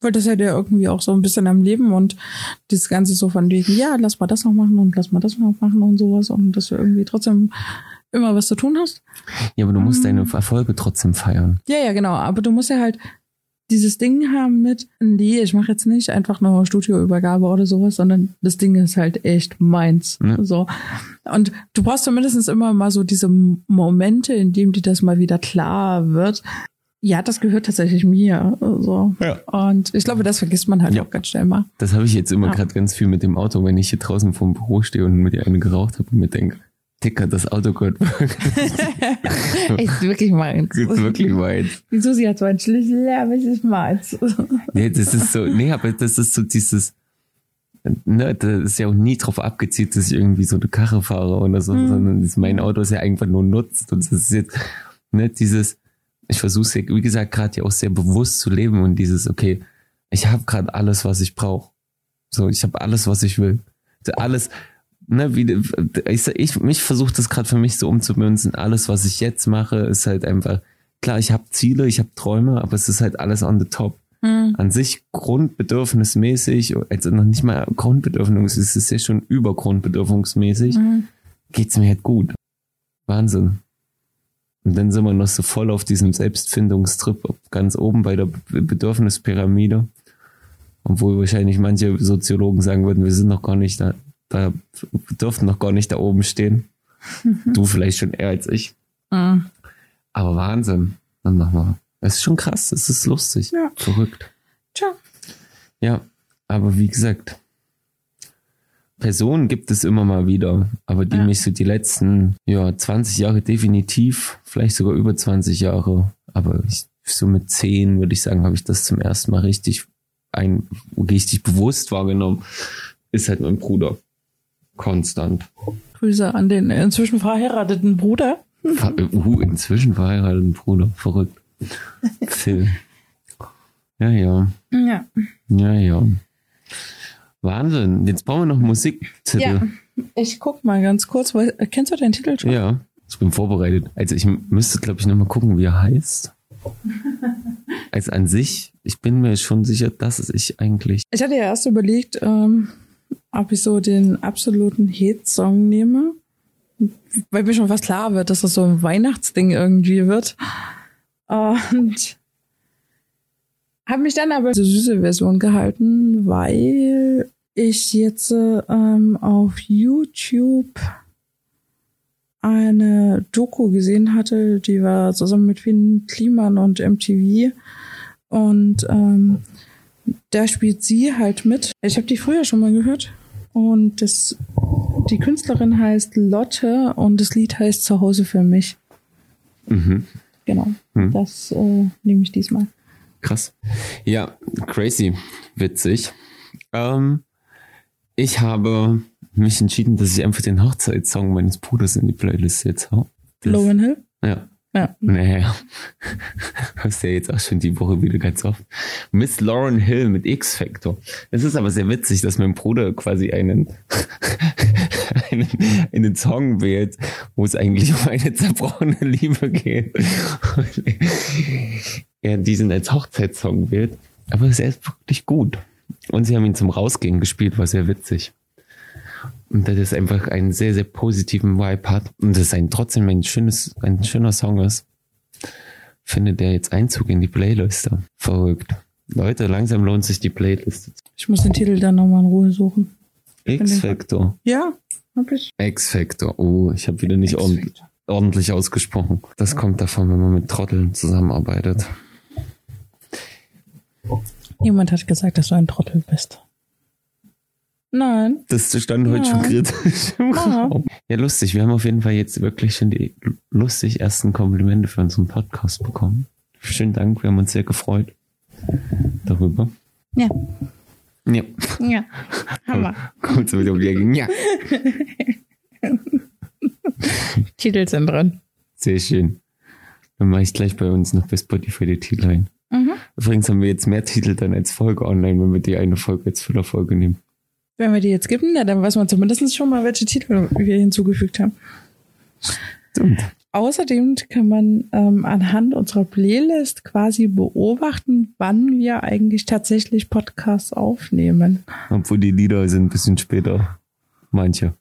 Weil das hält ja irgendwie auch so ein bisschen am Leben und das Ganze so von wegen, ja, lass mal das noch machen und lass mal das noch machen und sowas und dass du irgendwie trotzdem immer was zu tun hast. Ja, aber du musst deine Mhm. Erfolge trotzdem feiern. Ja, ja, genau. Aber du musst ja halt dieses Ding haben mit, nee, ich mache jetzt nicht einfach nur Studioübergabe oder sowas, sondern das Ding ist halt echt meins. Ja. So. Und du brauchst zumindest immer mal so diese Momente, in dem dir das mal wieder klar wird. Ja, das gehört tatsächlich mir. So. Ja. Und ich glaube, das vergisst man halt Ja. auch ganz schnell mal. Das habe ich jetzt immer Ja. gerade ganz viel mit dem Auto, wenn ich hier draußen vorm Büro stehe und mit dir eine geraucht habe und mir denke, Dicker, das Auto gehört [laughs] Ist wirklich meins. ist wirklich weit. Die Susi hat zwar einen Schlüssel, aber es ist meins. Nee, das ist so, nee, aber das ist so dieses, ne, das ist ja auch nie drauf abgezielt, dass ich irgendwie so eine Karre fahre oder so, Mhm. sondern das, mein Auto ist ja einfach nur nutzt und das ist jetzt, ne, dieses, ich versuche es ja, wie gesagt, gerade ja auch sehr bewusst zu leben und dieses, okay, ich habe gerade alles, was ich brauche. So, ich habe alles, was ich will. Alles, ne, wie, ich, ich mich versuche das gerade für mich so umzumünzen. Alles, was ich jetzt mache, ist halt einfach, klar, ich habe Ziele, ich habe Träume, aber es ist halt alles on the top Hm. an sich grundbedürfnismäßig, also noch nicht mal Grundbedürfnis, es ist ja schon übergrundbedürfnismäßig, Hm. geht's mir halt gut. Wahnsinn. Und dann sind wir noch so voll auf diesem Selbstfindungstrip ganz oben bei der Be- Bedürfnispyramide. Obwohl wahrscheinlich manche Soziologen sagen würden, wir sind noch gar nicht da, da dürften noch gar nicht da oben stehen. [laughs] Du vielleicht schon eher als ich. Hm. Aber Wahnsinn. Dann wir. Es ist schon krass, es ist lustig. Ja. Verrückt. Tja. Ja, aber wie gesagt, Personen gibt es immer mal wieder, aber die Ja. mich so die letzten ja, 20 Jahre definitiv, vielleicht sogar über 20 Jahre, aber ich, so mit 10 würde ich sagen, habe ich das zum ersten Mal richtig ein, richtig bewusst wahrgenommen, ist halt mein Bruder. Konstant. Grüße an den inzwischen verheirateten Bruder. Ver- Uh, inzwischen verheirateten Bruder. Verrückt. Phil. Ja, ja. Ja. Ja, ja. Wahnsinn. Jetzt brauchen wir noch Musiktitel. Ja. Ich guck mal ganz kurz, weil, kennst du den Titel schon? Ja, ich bin vorbereitet. Also ich müsste, glaube ich, nochmal gucken, wie er heißt. [laughs] Also an sich, ich bin mir schon sicher, dass es ich eigentlich. Ich hatte ja erst überlegt, ähm, ob ich so den absoluten Hit-Song nehme. Weil mir schon fast klar wird, dass das so ein Weihnachtsding irgendwie wird. Und Habe mich dann aber zur süße Version gehalten, weil ich jetzt ähm, auf YouTube eine Doku gesehen hatte, die war zusammen mit Finn Kliman und MTV. Und ähm, da spielt sie halt mit. Ich habe die früher schon mal gehört. Und das, die Künstlerin heißt Lotte und das Lied heißt Zuhause für mich. Mhm. Genau. Hm. Das äh, nehme ich diesmal. Krass. Ja, crazy. Witzig. Ähm, ich habe mich entschieden, dass ich einfach den Hochzeitssong meines Bruders in die Playlist jetzt hau. Das- Lowen Hill? Ja. Ja. Naja. [laughs] Hörst ja jetzt auch schon die Woche wieder ganz oft. Miss Lauren Hill mit X-Factor. Es ist aber sehr witzig, dass mein Bruder quasi einen, [laughs] einen, einen Song wählt, wo es eigentlich um eine zerbrochene Liebe geht. Und [laughs] er diesen als Hochzeitssong wählt. Aber es ist wirklich gut. Und sie haben ihn zum Rausgehen gespielt, war sehr witzig. Und dass es einfach einen sehr, sehr positiven Vibe hat. Und dass es ein trotzdem ein schönes, ein schöner Song ist. Findet der jetzt Einzug in die Playliste. Verrückt. Leute, langsam lohnt sich die Playlist. Ich muss den Titel dann nochmal in Ruhe suchen. X-Factor. Ja, hab ich. X-Factor. Oh, ich habe wieder nicht ordentlich, ordentlich ausgesprochen. Das kommt davon, wenn man mit Trotteln zusammenarbeitet. Niemand hat gesagt, dass du ein Trottel bist. Nein. Das stand heute schon kritisch im Ja. Raum. Ja, lustig. Wir haben auf jeden Fall jetzt wirklich schon die lustig ersten Komplimente für unseren Podcast bekommen. Schönen Dank, wir haben uns sehr gefreut darüber. Ja. Ja, Ja. Hammer. [laughs] kommt so wieder um die Ecke. Ja, [laughs] Titel sind drin. sehr schön. Dann mache ich gleich bei uns noch bei Spotify die Titel ein. Mhm. Übrigens haben wir jetzt mehr Titel dann als Folge online, wenn wir die eine Folge als Füllerfolge nehmen. Wenn wir die jetzt geben, na, dann weiß man zumindest schon mal, welche Titel wir hinzugefügt haben. Stimmt. Außerdem kann man ähm, anhand unserer Playlist quasi beobachten, wann wir eigentlich tatsächlich Podcasts aufnehmen. Obwohl die Lieder sind ein bisschen später. Manche.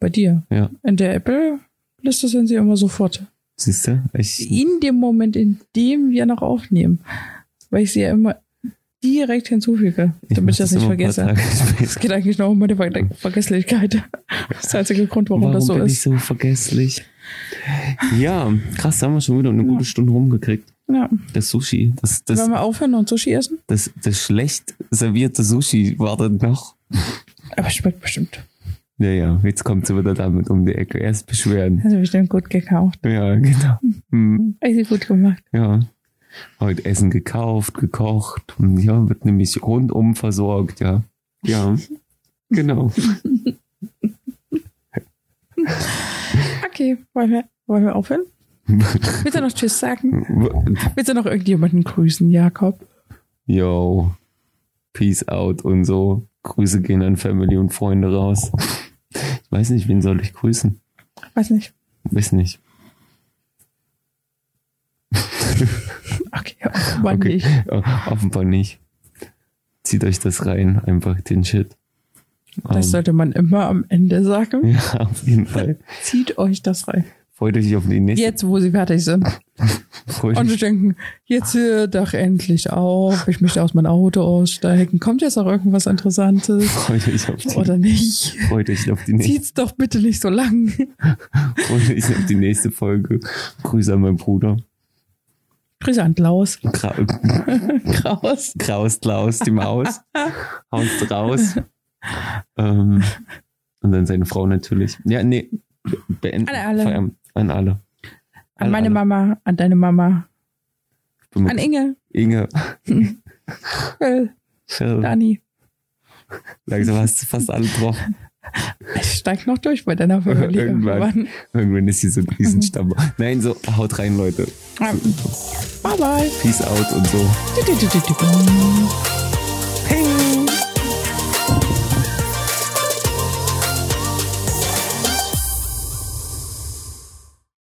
Bei dir. Ja. In der Apple-Liste sind sie immer sofort. Siehst du? Ich, In dem Moment, in dem wir noch aufnehmen. Weil ich sie ja immer direkt hinzufüge, damit mach ich das nicht ein paar vergesse. [laughs] Es geht eigentlich noch um meine Ver Vergesslichkeit. Das ist der einzige Grund, warum, Warum das so bin ich ist. so vergesslich? Ja, krass, da haben wir schon wieder eine gute Stunde rumgekriegt. Ja. Das Sushi, das, das, Wollen wir aufhören und Sushi essen? das, das schlecht servierte Sushi wartet noch. Aber schmeckt bestimmt. Ja, ja, jetzt kommt sie wieder damit um die Ecke. Erst beschweren. Das ist bestimmt gut gekauft. Ja, genau. Hm, Richtig gut gemacht. ja. Heute Essen gekauft, gekocht. Und ja, wird nämlich rundum versorgt, ja. Ja, genau. [laughs] Okay, wollen wir, wollen wir aufhören? Willst du noch Tschüss sagen? Willst du noch irgendjemanden grüßen, Jakob? Yo, peace out und so. Grüße gehen an Family und Freunde raus. Ich weiß nicht, wen soll ich grüßen? Weiß nicht. Weiß nicht. [laughs] Offenbar Okay, nicht. äh, offenbar nicht. Zieht euch das rein, einfach den Shit. Das sollte man immer am Ende sagen. Ähm, ja, [laughs] auf jeden Fall. Zieht euch das rein. Freut euch auf die nächste. Jetzt, wo sie fertig sind. [laughs] Freut Und sie euch, denken, jetzt hört doch endlich auf. Ich möchte aus meinem Auto aussteigen. Kommt jetzt auch irgendwas Interessantes? freut euch auf die, Oder nicht? freut euch auf die nächste, Zieht's doch bitte nicht so lang. freut euch auf die nächste Folge. Grüße an meinen Bruder. Grüße an Klaus. Gra [laughs] Kraus. Kraus Klaus, die Maus. [laughs] Haust raus. ähm, und dann seine Frau natürlich. Ja, nee. Beenden. An alle. Feierabend. An alle. An meine Mama, an deine Mama, an Inge, Inge. [laughs] Dani. Langsam hast du fast alle drauf. Ich steig noch durch bei deiner Familie. Irgendwann. Irgendwann ist sie so ein Riesenstamm. Nein, so, haut rein, Leute. Bye bye. Peace out und so.